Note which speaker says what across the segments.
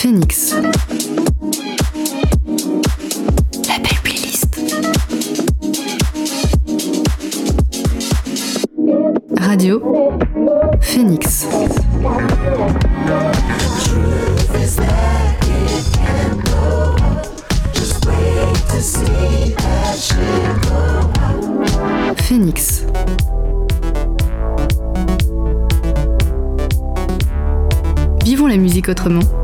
Speaker 1: Phoenix. La belle playlist. Radio Phoenix. Phoenix. Vivons la musique autrement.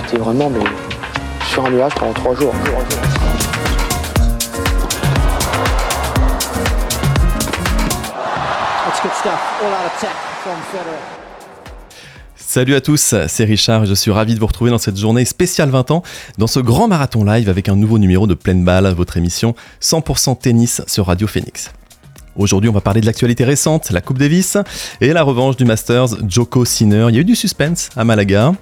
Speaker 2: J'étais vraiment mais, sur un nuage pendant trois jours.
Speaker 3: Salut à tous, c'est Richard et je suis ravi de vous retrouver dans cette journée spéciale 20 ans, dans ce grand marathon live avec un nouveau numéro de Pleine Balle, votre émission 100% tennis sur Radio Phoenix. Aujourd'hui, on va parler de l'actualité récente, la Coupe Davis et la revanche du Masters Joko Sinner. Il y a eu du suspense à Malaga.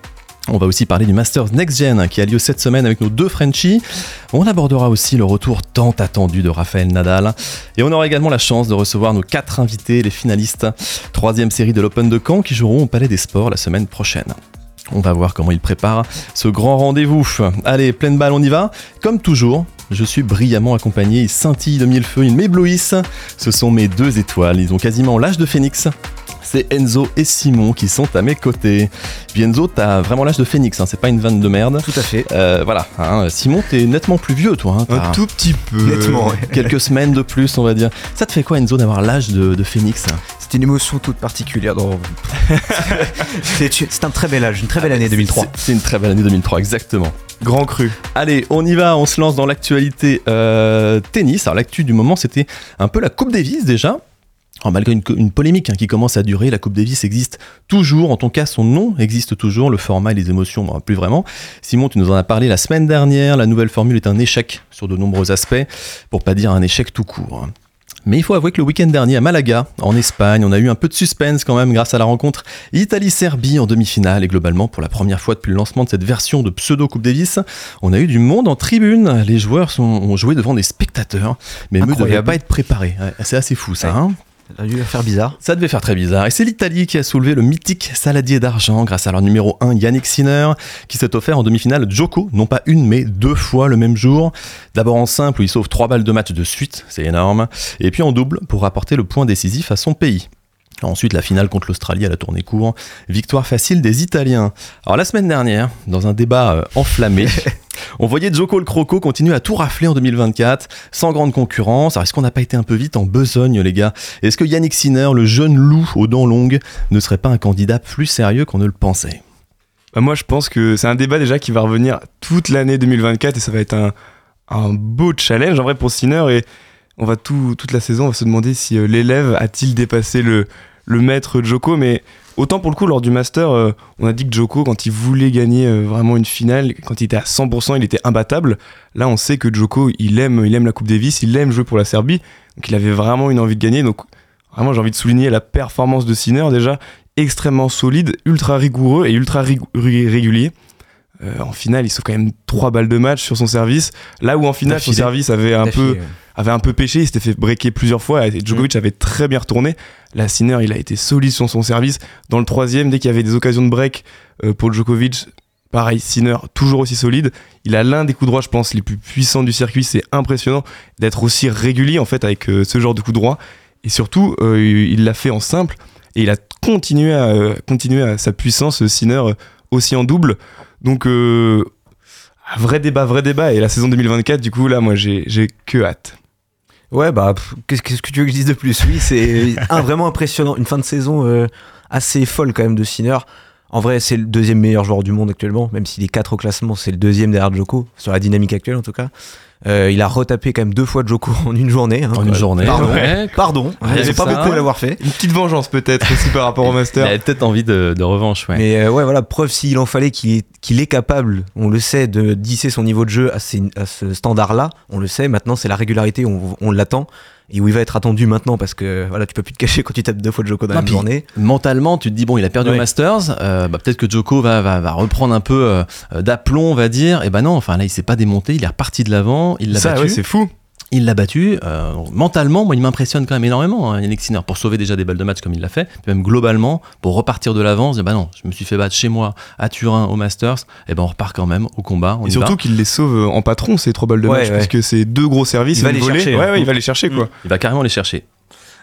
Speaker 3: On va aussi parler du Masters Next Gen qui a lieu cette semaine avec nos deux Frenchies. On abordera aussi le retour tant attendu de Raphaël Nadal. Et on aura également la chance de recevoir nos quatre invités, les finalistes. Troisième série de l'Open de Caen qui joueront au Palais des Sports la semaine prochaine. On va voir comment ils préparent ce grand rendez-vous. Allez, pleine balle, on y va. Comme toujours, je suis brillamment accompagné. Ils scintillent de mille feux, ils m'éblouissent. Ce sont mes deux étoiles. Ils ont quasiment l'âge de Phoenix. C'est Enzo et Simon qui sont à mes côtés. Puis Enzo, t'as vraiment l'âge de Phoenix, hein, c'est pas une vanne de merde.
Speaker 4: Tout à fait.
Speaker 3: Euh, voilà, hein, Simon, t'es nettement plus vieux, toi. hein,
Speaker 4: Un tout petit peu.
Speaker 3: nettement, quelques semaines de plus, on va dire. Ça te fait quoi, Enzo, d'avoir l'âge de, de Phoenix
Speaker 4: C'est une émotion toute particulière. Dans... c'est c'est un très bel âge, une très belle année 2003.
Speaker 3: C'est- C'est une très belle année 2003, exactement.
Speaker 4: Grand cru.
Speaker 3: Allez, on y va, on se lance dans l'actualité euh, tennis. Alors l'actu du moment, c'était un peu la Coupe Davis déjà. Alors, malgré une, une polémique hein, qui commence à durer, la Coupe Davis existe toujours, en ton cas son nom existe toujours, le format et les émotions, bon, plus vraiment. Simon, tu nous en as parlé la semaine dernière, la nouvelle formule est un échec sur de nombreux aspects, pour pas dire un échec tout court. Mais il faut avouer que le week-end dernier à Malaga, en Espagne, on a eu un peu de suspense quand même grâce à la rencontre Italie-Serbie en demi-finale et globalement pour la première fois depuis le lancement de cette version de pseudo Coupe Davis, on a eu du monde en tribune. Les joueurs sont, ont joué devant des spectateurs, mais eux ne devaient pas être préparés. Ouais, C'est assez fou ça.
Speaker 4: Ouais.
Speaker 3: hein
Speaker 4: Ça dû faire bizarre.
Speaker 3: devait très bizarre. Et c'est l'Italie qui a soulevé le mythique saladier d'argent grâce à leur numéro 1 Yannick Sinner, qui s'est offert en demi-finale Joko, non pas une mais deux fois le même jour. D'abord en simple où il sauve trois balles de match de suite, c'est énorme. Et puis en double pour rapporter le point décisif à son pays. Ensuite, la finale contre l'Australie à la tournée court. Victoire facile des Italiens. Alors, la semaine dernière, dans un débat euh, enflammé, on voyait Joko le Croco continuer à tout rafler en 2024, sans grande concurrence. Alors, est-ce qu'on n'a pas été un peu vite en besogne, les gars? Est-ce que Yannick Sinner, le jeune loup aux dents longues, ne serait pas un candidat plus sérieux qu'on ne le pensait?
Speaker 5: Bah, moi, je pense que c'est un débat déjà qui va revenir toute l'année 2024 et ça va être un, un beau challenge en vrai pour Sinner. Et on va tout, toute la saison, on va se demander si euh, l'élève a-t-il dépassé le, maître Joko. Mais autant pour le coup, lors du Master, euh, on a dit que Joko, quand il voulait gagner euh, vraiment une finale, quand il était à 100%, il était imbattable. Là, on sait que Joko, il aime, la Coupe Davis, il aime jouer pour la Serbie. Donc, il avait vraiment une envie de gagner. Donc, vraiment, j'ai envie de souligner la performance de Sinner déjà extrêmement solide, ultra rigoureux et ultra régulier. Euh, en finale, il sauve quand même 3 balles de match sur son service. Là où en finale, son service avait un peu, avait un peu péché, il s'était fait breaker plusieurs fois et Djokovic avait très bien retourné. Là, Sinner, il a été solide sur son service. Dans le troisième, dès qu'il y avait des occasions de break euh, pour Djokovic, pareil, Sinner, toujours aussi solide. Il a l'un des coups droits, je pense, les plus puissants du circuit. C'est impressionnant d'être aussi régulier en fait avec euh, ce genre de coup droit. Et surtout, il l'a fait en simple et il a continué à, continué à sa puissance, Sinner, aussi en double. Donc, euh, vrai débat, vrai débat. Et la saison 2024, du coup, là, moi, j'ai j'ai que hâte.
Speaker 4: Ouais, bah, qu'est-ce qu'est-ce que tu veux que je dise de plus? Oui, c'est un, vraiment impressionnant. Une fin de saison euh, assez folle quand même de Sinner. En vrai, c'est le deuxième meilleur joueur du monde actuellement, même s'il est 4 au classement, c'est le deuxième derrière Joko, sur la dynamique actuelle en tout cas. Euh, il a retapé quand même deux fois Joko en une journée. hein.
Speaker 3: En une journée.
Speaker 4: Pardon.
Speaker 3: ouais.
Speaker 4: Pardon.
Speaker 3: Ouais,
Speaker 4: Ils sont pas
Speaker 3: ça.
Speaker 4: beaucoup à l'avoir fait.
Speaker 5: Une petite vengeance peut-être aussi par rapport au
Speaker 3: Il
Speaker 5: Master.
Speaker 3: avait peut-être envie de, de revanche, ouais.
Speaker 4: Mais euh, ouais, voilà, preuve s'il en fallait qu'il est, qu'il est capable, on le sait, de disser son niveau de jeu à, ces- à ce standard-là. On le sait, maintenant c'est la régularité, on, on l'attend. Et où il va être attendu maintenant parce que voilà, tu peux plus te cacher quand tu tapes deux fois Joko dans la journée.
Speaker 3: Mentalement, tu te dis bon, il a perdu
Speaker 4: Ouais.
Speaker 3: au Masters, euh, bah, peut-être que Joko va, va, va reprendre un peu euh, d'aplomb, on va dire. Et ben non, enfin là, il s'est pas démonté, il est reparti de l'avant, il l'a
Speaker 5: Ça,
Speaker 3: battu.
Speaker 5: ouais, c'est fou.
Speaker 3: Il l'a battu. euh, mentalement, moi, il m'impressionne quand même énormément, hein, Yannick Sinner, pour sauver déjà des balles de match comme il l'a fait. Puis même globalement, pour repartir de dire, bah non, je me suis fait battre chez moi à Turin au Masters, et ben on repart quand même au combat. On
Speaker 5: Et surtout qu'il les sauve en patron, ces trois balles de
Speaker 4: Ouais,
Speaker 5: match,
Speaker 4: ouais.
Speaker 5: parce que c'est deux gros services.
Speaker 4: Il va les
Speaker 5: volée.
Speaker 4: chercher,
Speaker 5: Ouais,
Speaker 4: hein.
Speaker 5: ouais, il va les chercher, quoi.
Speaker 3: Il va carrément les chercher.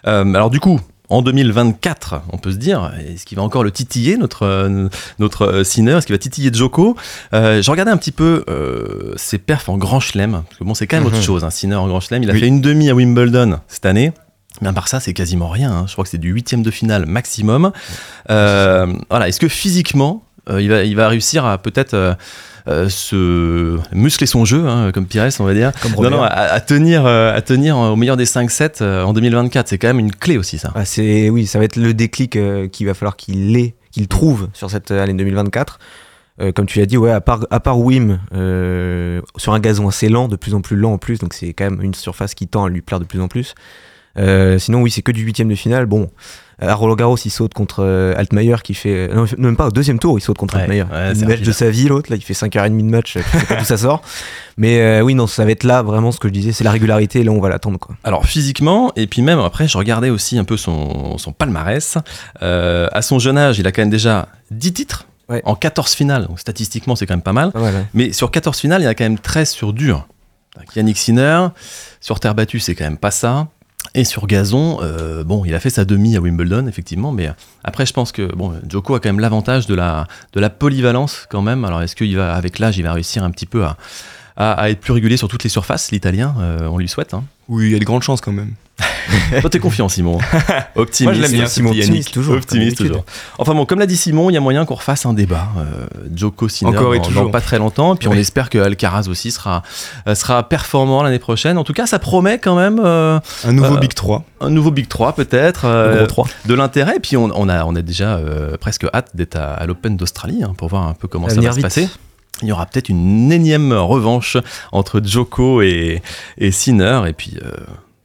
Speaker 3: Euh, alors du coup, en 2024, on peut se dire, est-ce qu'il va encore le titiller, notre, notre euh, Sinner Est-ce qu'il va titiller Joko? Euh, Je regardais un petit peu euh, ses perfs en Grand Chelem, parce que bon, c'est quand même autre
Speaker 4: Mhm.
Speaker 3: chose, un Sinner en Grand Chelem. Il a
Speaker 5: Oui.
Speaker 3: fait une demi à Wimbledon cette année. Mais à part ça, c'est quasiment rien. hein. Je crois que c'est du huitième de finale maximum. Euh, voilà. Est-ce que physiquement, il, va, il va réussir à peut-être euh, euh, se muscler son jeu, hein, comme Pires, on va dire
Speaker 4: Comme
Speaker 3: non, non, à, à tenir, euh, à tenir au meilleur des 5-7 euh, en 2024, c'est quand même une clé aussi, ça.
Speaker 4: Ah, c'est oui, ça va être le déclic euh, qu'il va falloir qu'il ait, qu'il trouve sur cette année 2024. Euh, comme tu l'as dit, ouais, à part, à part Wim, euh, sur un gazon assez lent, de plus en plus lent en plus, donc c'est quand même une surface qui tend à lui plaire de plus en plus. Euh, sinon, oui, c'est que du huitième de finale. Bon, à Roland Garros, il saute contre euh, Altmaier qui fait. euh, non, même pas au deuxième tour, il saute contre
Speaker 3: Ouais,
Speaker 4: Altmaier.
Speaker 3: ouais,
Speaker 4: match de sa vie, l'autre, là, il fait 5h30 de match, tu sais pas d'où ça sort. Mais euh, oui, non, ça va être là, vraiment, ce que je disais, c'est la régularité, et là, on va l'attendre, quoi.
Speaker 3: Alors, physiquement, et puis même après, je regardais aussi un peu son, son palmarès. Euh, à son jeune âge, il a quand même déjà 10 titres
Speaker 4: Ouais.
Speaker 3: en 14 finales. Donc, statistiquement, c'est quand même pas mal. Mais sur 14 finales, il y en a quand même 13 sur dur. Donc, Yannick Sinner, sur terre battue, c'est quand même pas ça. Et sur gazon, euh, bon, il a fait sa demi à Wimbledon, effectivement, mais euh, après, je pense que bon, Joko a quand même l'avantage de la, de la polyvalence quand même. Alors, est-ce qu'il va, avec l'âge, il va réussir un petit peu à, à, à être plus régulier sur toutes les surfaces, l'italien Euh, On lui souhaite. Hein.
Speaker 5: Oui, il y a de grandes chances quand même.
Speaker 3: Toi, t'es confiant, Simon. Optimiste.
Speaker 5: Moi, je l'aime bien,
Speaker 3: Simon,
Speaker 4: optimiste toujours,
Speaker 3: Optimiste toujours. Enfin bon, comme l'a dit Simon, il y a moyen qu'on refasse un débat. Euh, Joko Sinner
Speaker 5: Encore et
Speaker 3: dans,
Speaker 5: toujours.
Speaker 3: dans pas très longtemps. Et puis on espère que Alcaraz aussi sera, euh, sera performant l'année prochaine. En tout cas, ça promet quand même euh,
Speaker 5: Un nouveau
Speaker 3: Euh,
Speaker 5: Big 3.
Speaker 3: un nouveau Big 3 peut-être. euh,
Speaker 4: gros 3.
Speaker 3: de l'intérêt. Et puis on, on a, on a déjà euh, presque hâte d'être à, à l'Open d'Australie hein, pour voir un peu comment
Speaker 4: Ça
Speaker 3: ça
Speaker 4: va
Speaker 3: se
Speaker 4: vite.
Speaker 3: passer. Il y aura peut-être une énième revanche entre Joko et, Sinner. Et puis euh,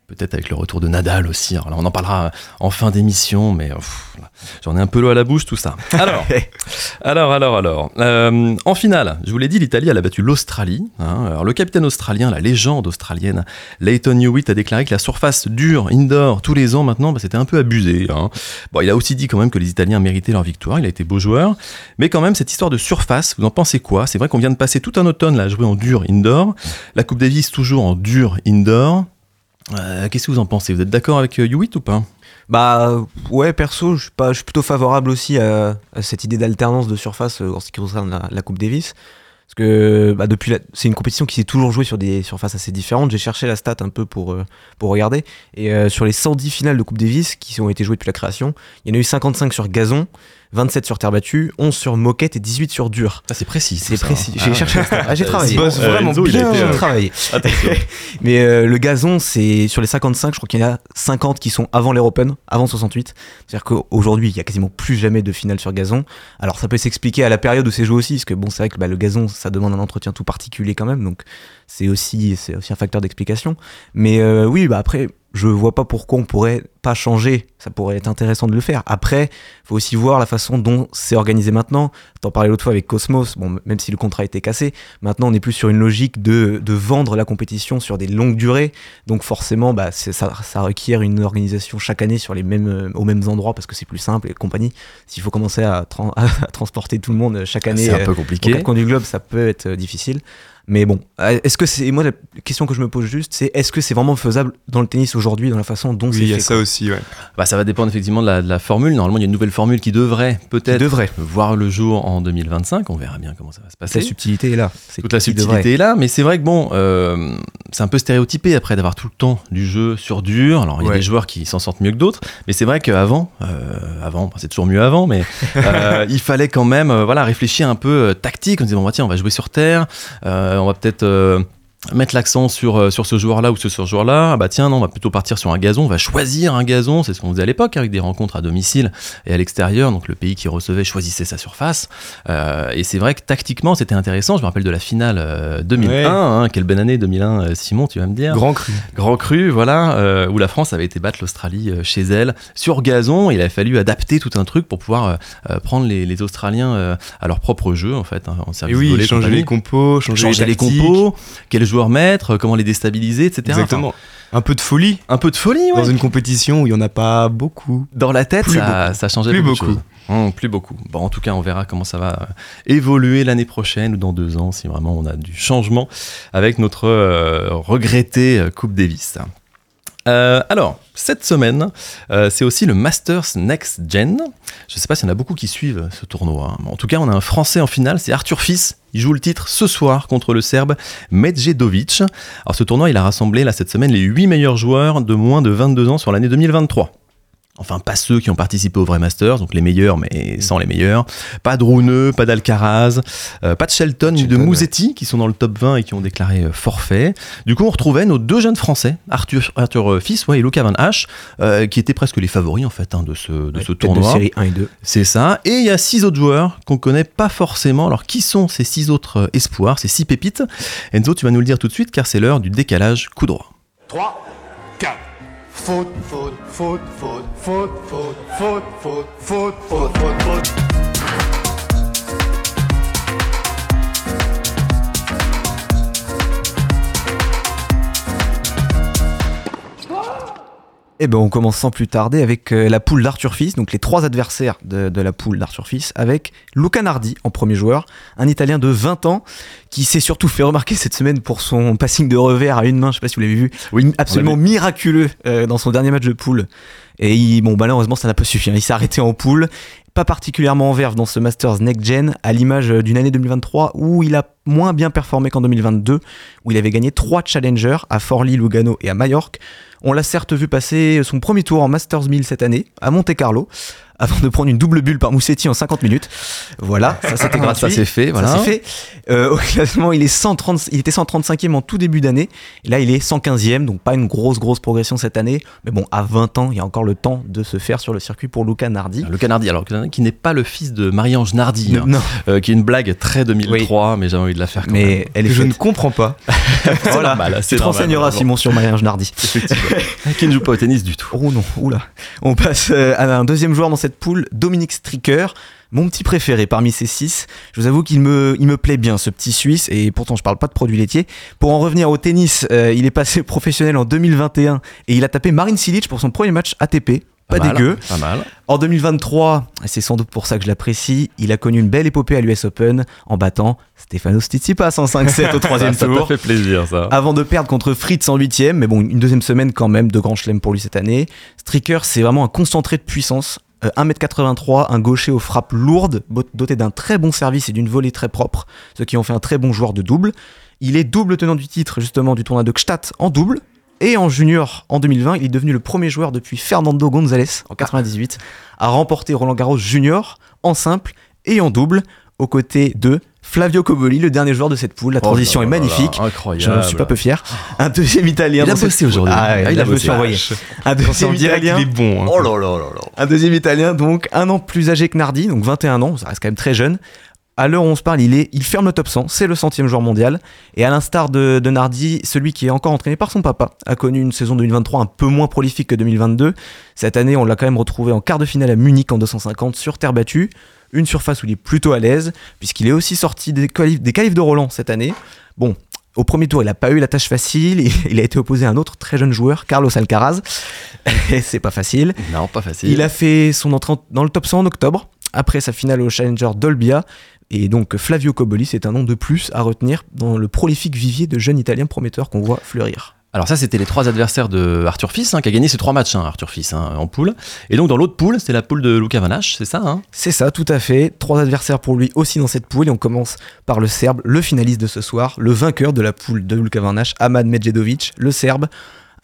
Speaker 3: peut-être avec le retour de Nadal aussi. Alors là, on en parlera en fin d'émission, mais j'en ai un peu l'eau à la bouche, tout ça. Alors, alors, alors, alors. Euh, en finale, je vous l'ai dit, l'Italie, elle a battu l'Australie. hein. Alors, le capitaine australien, la légende australienne, Leighton Hewitt, a déclaré que la surface dure, indoor, tous les ans maintenant, bah, c'était un peu abusé. hein. Bon, il a aussi dit quand même que les Italiens méritaient leur victoire. Il a été beau joueur. Mais quand même, cette histoire de surface, vous en pensez quoi? C'est vrai qu'on vient de passer tout un automne là, à jouer en dur indoor. La Coupe Davis, toujours en dur indoor. Euh, Qu'est-ce que vous en pensez? Vous êtes d'accord avec euh, Hewitt ou pas?
Speaker 4: Bah ouais, perso, je suis plutôt favorable aussi à, cette idée d'alternance de surface euh, en ce qui concerne la, Coupe Davis. Parce que bah, depuis, c'est une compétition qui s'est toujours jouée sur des surfaces assez différentes. J'ai cherché la stat un peu pour, pour regarder. Et sur les 110 finales de Coupe Davis qui ont été jouées depuis la création, il y en a eu 55 sur gazon, 27 sur terre battue, 11 sur moquette et 18 sur dur.
Speaker 3: Ah, c'est précis.
Speaker 4: C'est précis.
Speaker 3: hein.
Speaker 4: J'ai
Speaker 3: Ah,
Speaker 4: cherché stat. Ah, j'ai
Speaker 3: Euh,
Speaker 4: travaillé.
Speaker 3: Simon,
Speaker 5: bosse vraiment
Speaker 3: Enzo,
Speaker 5: bien,
Speaker 3: été,
Speaker 4: J'ai
Speaker 3: euh,
Speaker 4: travaillé. Mais euh, le gazon, c'est sur les 55, je crois qu'il y en a 50 qui sont avant l'Air Open, avant 68. C'est-à-dire qu'aujourd'hui, il y a quasiment plus jamais de finale sur gazon. Alors ça peut s'expliquer à la période où c'est joué aussi, parce que bon, c'est vrai que bah, le gazon, ça demande un entretien tout particulier quand même, donc c'est aussi, c'est aussi un facteur d'explication. Mais euh, oui, bah après, je vois pas pourquoi on pourrait pas changer. Ça pourrait être intéressant de le faire. Après, faut aussi voir la façon dont c'est organisé maintenant. T'en parlais l'autre fois avec Cosmos, bon, même si le contrat été cassé, maintenant on est plus sur une logique de, de vendre la compétition sur des longues durées. Donc forcément, bah, ça, ça requiert une organisation chaque année sur les mêmes, euh, aux mêmes endroits parce que c'est plus simple et compagnie. S'il faut commencer à, tran- à transporter tout le monde chaque année
Speaker 3: C'est un
Speaker 4: euh,
Speaker 3: peu
Speaker 4: aux
Speaker 3: compliqué.
Speaker 4: quatre coins du globe, ça peut être euh, difficile. Mais bon, euh, est-ce que c'est. Moi, la question que je me pose juste, c'est est-ce que c'est vraiment faisable dans le tennis aujourd'hui, dans la façon dont
Speaker 5: Oui,
Speaker 4: c'est
Speaker 5: il y a
Speaker 4: fait
Speaker 5: ça aussi, ouais.
Speaker 3: Bah, ça va dépendre effectivement de la, de la formule. Normalement, il y a une nouvelle formule qui devrait peut-être
Speaker 4: devrait.
Speaker 3: voir le jour en 2025. On verra bien comment ça va se passer.
Speaker 4: La subtilité est là. C'est
Speaker 3: Toute la
Speaker 4: devrait.
Speaker 3: subtilité est là, mais c'est vrai que bon, euh, c'est un peu stéréotypé après d'avoir tout le temps du jeu sur dur. Alors il y a
Speaker 4: Ouais.
Speaker 3: des joueurs qui s'en sortent mieux que d'autres, mais c'est vrai qu'avant, euh, avant, c'est toujours mieux avant, mais euh, il fallait quand même, euh, voilà, réfléchir un peu euh, tactique. On disait bon, bah, tiens, on va jouer sur terre, euh, on va peut-être euh, mettre l'accent sur, euh, sur ce joueur-là ou sur ce joueur-là. Ah bah tiens, non, on va plutôt partir sur un gazon, on va choisir un gazon, c'est ce qu'on faisait à l'époque avec des rencontres à domicile et à l'extérieur, donc le pays qui recevait choisissait sa surface. Euh, et c'est vrai que tactiquement c'était intéressant, je me rappelle de la finale euh, 2001,
Speaker 5: Ouais.
Speaker 3: hein, quelle bonne année 2001, euh, Simon, tu vas me dire.
Speaker 5: Grand cru.
Speaker 3: Grand cru, voilà, euh, où la France avait été battre l'Australie euh, chez elle sur gazon. Il a fallu adapter tout un truc pour pouvoir euh, euh, prendre les, les Australiens euh, à leur propre jeu, en fait, hein, en
Speaker 5: Et
Speaker 3: service
Speaker 5: oui,
Speaker 3: volé,
Speaker 5: changer les compos, changer,
Speaker 3: changer les
Speaker 5: tactiques.
Speaker 3: compos, joueurs mettre, comment les déstabiliser, etc.
Speaker 5: Exactement. Un peu de folie
Speaker 3: un peu de folie, ouais.
Speaker 5: dans une compétition où il n'y en a pas beaucoup.
Speaker 3: Dans la tête,
Speaker 5: Plus
Speaker 3: ça, ça changeait
Speaker 5: Plus
Speaker 3: beaucoup. Hum, plus beaucoup. Bon, en tout cas, on verra comment ça va euh, évoluer l'année prochaine ou dans deux ans, si vraiment on a du changement avec notre euh, regrettée euh, Coupe Davis. Euh, alors, cette semaine, euh, c'est aussi le Masters Next Gen. Je ne sais pas s'il y en a beaucoup qui suivent ce tournoi. hein. En tout cas, on a un Français en finale, c'est Arthur Fils. Il joue le titre ce soir contre le Serbe Medjedovic. Alors, ce tournoi, il a rassemblé là cette semaine les 8 meilleurs joueurs de moins de 22 ans sur l'année 2023. Enfin, pas ceux qui ont participé au vrai Masters, donc les meilleurs, mais sans les meilleurs. Pas de Rouneux, pas d'Alcaraz, euh, pas de Shelton, ni de
Speaker 5: ouais.
Speaker 3: Mouzetti, qui sont dans le top 20 et qui ont déclaré euh, forfait. Du coup, on retrouvait nos deux jeunes Français, Arthur, Arthur euh, Fils ouais, et Luca Van euh, qui étaient presque les favoris en fait hein, de ce, de
Speaker 4: Ouais,
Speaker 3: ce tournoi.
Speaker 4: de série 1 et 2.
Speaker 3: C'est ça. Et il y a six autres joueurs qu'on connaît pas forcément. Alors, qui sont ces six autres espoirs, ces six pépites? Enzo, tu vas nous le dire tout de suite, car c'est l'heure du décalage coup droit.
Speaker 6: 3, 4. Faute, faute, faute, faute, faute, faute, faute, faute, faute, faute, faute.
Speaker 4: Eh ben, on commence sans plus tarder avec euh, la poule d'Arthur Fils, donc les trois adversaires de, de la poule d'Arthur Fils, avec Luca Nardi en premier joueur, un Italien de 20 ans qui s'est surtout fait remarquer cette semaine pour son passing de revers à une main, je sais pas si vous l'avez vu,
Speaker 3: Oui,
Speaker 4: absolument miraculeux euh, dans son dernier match de poule. Et il- bon, malheureusement, ça n'a pas suffi. hein. Il s'est arrêté en poule, pas particulièrement en verve dans ce Masters Next Gen, à l'image d'une année 2023 où il a moins bien performé qu'en 2022, où il avait gagné trois challengers à Forlì, Lugano et à Majorque. On l'a certes vu passer son premier tour en Masters 1000 cette année, à Monte Carlo, avant de prendre une double bulle par Moussetti en 50 minutes. Voilà, ça c'était gratuit.
Speaker 3: Ça c'est fait, voilà.
Speaker 4: Ça c'est fait. Euh, au classement, il, est 130, il était 135e en tout début d'année. Et là, il est 115e, donc pas une grosse, grosse progression cette année. Mais bon, à 20 ans, il y a encore le temps de se faire sur le circuit pour Luca Nardi.
Speaker 3: Le Canardi, alors qui n'est pas le fils de Marie-Ange Nardi, hein,
Speaker 4: Non,
Speaker 3: euh, qui est une blague très 2003, mais j'ai envie de la faire quand même.
Speaker 4: mais elle est
Speaker 5: Que je ne comprends pas.
Speaker 4: Voilà,
Speaker 3: normal,
Speaker 4: tu
Speaker 3: c'est
Speaker 4: te renseigneras. Simon, sur Marie-Ange Nardi.
Speaker 3: qui ne joue pas au tennis du tout.
Speaker 4: Oh non, oula. On passe euh, à un deuxième joueur dans cette poule, Dominique Stricker. Mon petit préféré parmi ces six. Je vous avoue qu'il me, il me plaît bien, ce petit Suisse, et pourtant je parle pas de produits laitiers. Pour en revenir au tennis, euh, il est passé professionnel en 2021 et il a tapé Marin Cilic pour son premier match ATP. Pas, dégueu.
Speaker 3: Pas mal.
Speaker 4: En 2023, et c'est sans doute pour ça que je l'apprécie, il a connu une belle épopée à l'US Open en battant Stefanos Tsitsipas en 5-7 au troisième
Speaker 3: ça
Speaker 4: tour
Speaker 3: t'a fait plaisir, ça.
Speaker 4: avant de perdre contre Fritz en huitième, mais bon, une deuxième semaine quand même de grand chelem pour lui cette année. Stricker, c'est vraiment un concentré de puissance. Euh, 1m83, un gaucher aux frappes lourdes, doté d'un très bon service et d'une volée très propre, ce qui en fait un très bon joueur de double. Il est double tenant du titre justement du tournoi de Gstaad en double. Et en junior, en 2020, il est devenu le premier joueur depuis Fernando González en 98 à remporter Roland Garros junior en simple et en double, aux côtés de Flavio Coboli, le dernier joueur de cette poule. La transition
Speaker 3: Oh là
Speaker 4: est
Speaker 3: là là,
Speaker 4: magnifique.
Speaker 3: Incroyable.
Speaker 4: Je n'en suis pas peu fier. Un deuxième italien.
Speaker 3: Il a bossé aujourd'hui.
Speaker 4: Ah,
Speaker 3: Ah, il
Speaker 4: là,
Speaker 3: a bossé.
Speaker 4: envoyé. Un
Speaker 5: On
Speaker 4: deuxième italien.
Speaker 5: est bon. hein.
Speaker 3: Oh là là là là.
Speaker 4: Un deuxième italien, donc un an plus âgé que Nardi, donc 21 ans, ça reste quand même très jeune. À l'heure où on se parle, il, est, il ferme le top 100, c'est le centième joueur mondial. Et à l'instar de, de Nardi, celui qui est encore entraîné par son papa a connu une saison 2023 un peu moins prolifique que 2022. Cette année, on l'a quand même retrouvé en quart de finale à Munich en 250 sur terre battue. Une surface où il est plutôt à l'aise, puisqu'il est aussi sorti des qualifs, des qualifs de Roland cette année. Bon, au premier tour, il n'a pas eu la tâche facile. Il, il a été opposé à un autre très jeune joueur, Carlos Alcaraz. Et c'est pas facile.
Speaker 3: Non, pas facile.
Speaker 4: Il a fait son entrée en- dans le top 100 en octobre, après sa finale au Challenger d'Olbia. Et donc Flavio Coboli, c'est un nom de plus à retenir dans le prolifique vivier de jeunes Italiens prometteurs qu'on voit fleurir.
Speaker 3: Alors ça, c'était les trois adversaires de Arthur Fils, hein, qui a gagné ces trois matchs, hein, Arthur Fils, hein, en poule. Et donc dans l'autre poule, c'était la poule de Luca Van Hache, c'est ça
Speaker 4: C'est ça, tout à fait. Trois adversaires pour lui aussi dans cette poule. Et on commence par le Serbe, le finaliste de ce soir, le vainqueur de la poule de Luka Van Hache, Ahmad Medjedovic, le Serbe.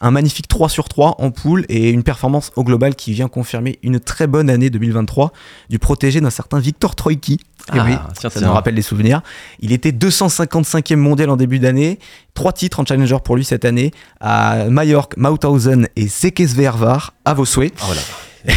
Speaker 4: Un magnifique 3 sur 3 en poule et une performance au global qui vient confirmer une très bonne année 2023 du protégé d'un certain Victor Troïki. Eh
Speaker 3: Ah,
Speaker 4: oui, ça nous rappelle des souvenirs. Il était 255e mondial en début d'année, trois titres en challenger pour lui cette année, à Majorque, Mauthausen et Sekesvervar, à vos souhaits.
Speaker 3: Ah.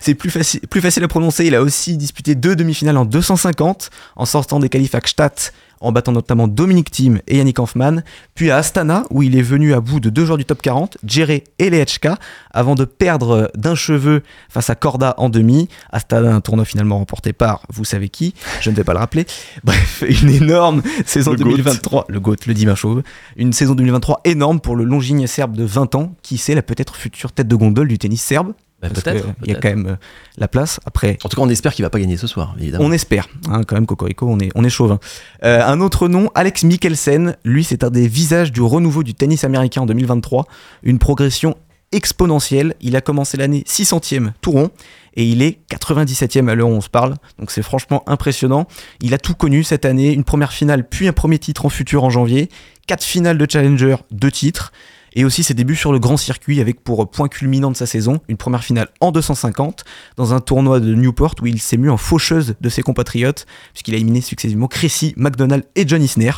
Speaker 4: C'est plus facile, plus facile à prononcer. Il a aussi disputé deux demi-finales en 250, en sortant des qualifs à Gstaad, en battant notamment Dominic Thiem et Yannick Hanfmann, puis à Astana, où il est venu à bout de deux joueurs du top 40, Djere et Lehechka, avant de perdre d'un cheveu face à Korda en demi. Astana, un tournoi finalement remporté par vous savez qui, je ne vais pas le rappeler. Bref, une énorme saison
Speaker 3: Le GOAT.
Speaker 4: 2023, le GOAT, le dimanche chauve, une saison 2023 énorme pour le longiligne serbe de 20 ans, qui sait la peut-être future tête de gondole du tennis serbe?
Speaker 3: Bah,
Speaker 4: Parce
Speaker 3: peut-être,
Speaker 4: Il y a quand même euh, la place. Après,
Speaker 3: En tout cas, on espère qu'il va pas gagner ce soir, évidemment.
Speaker 4: on espère. hein, quand même, Cocorico, on est, on est chauvin. Euh, un autre nom, Alex Mikkelsen. Lui, c'est un des visages du renouveau du tennis américain en 2023. Une progression exponentielle. Il a commencé l'année 600e tout rond et il est 97e à l'heure où on se parle. Donc c'est franchement impressionnant. Il a tout connu cette année. Une première finale, puis un premier titre en futur en janvier. Quatre finales de Challenger, deux titres. Et aussi ses débuts sur le grand circuit avec pour point culminant de sa saison une première finale en 250 dans un tournoi de Newport où il s'est mu en faucheuse de ses compatriotes puisqu'il a éliminé successivement Cressy, McDonald et John Isner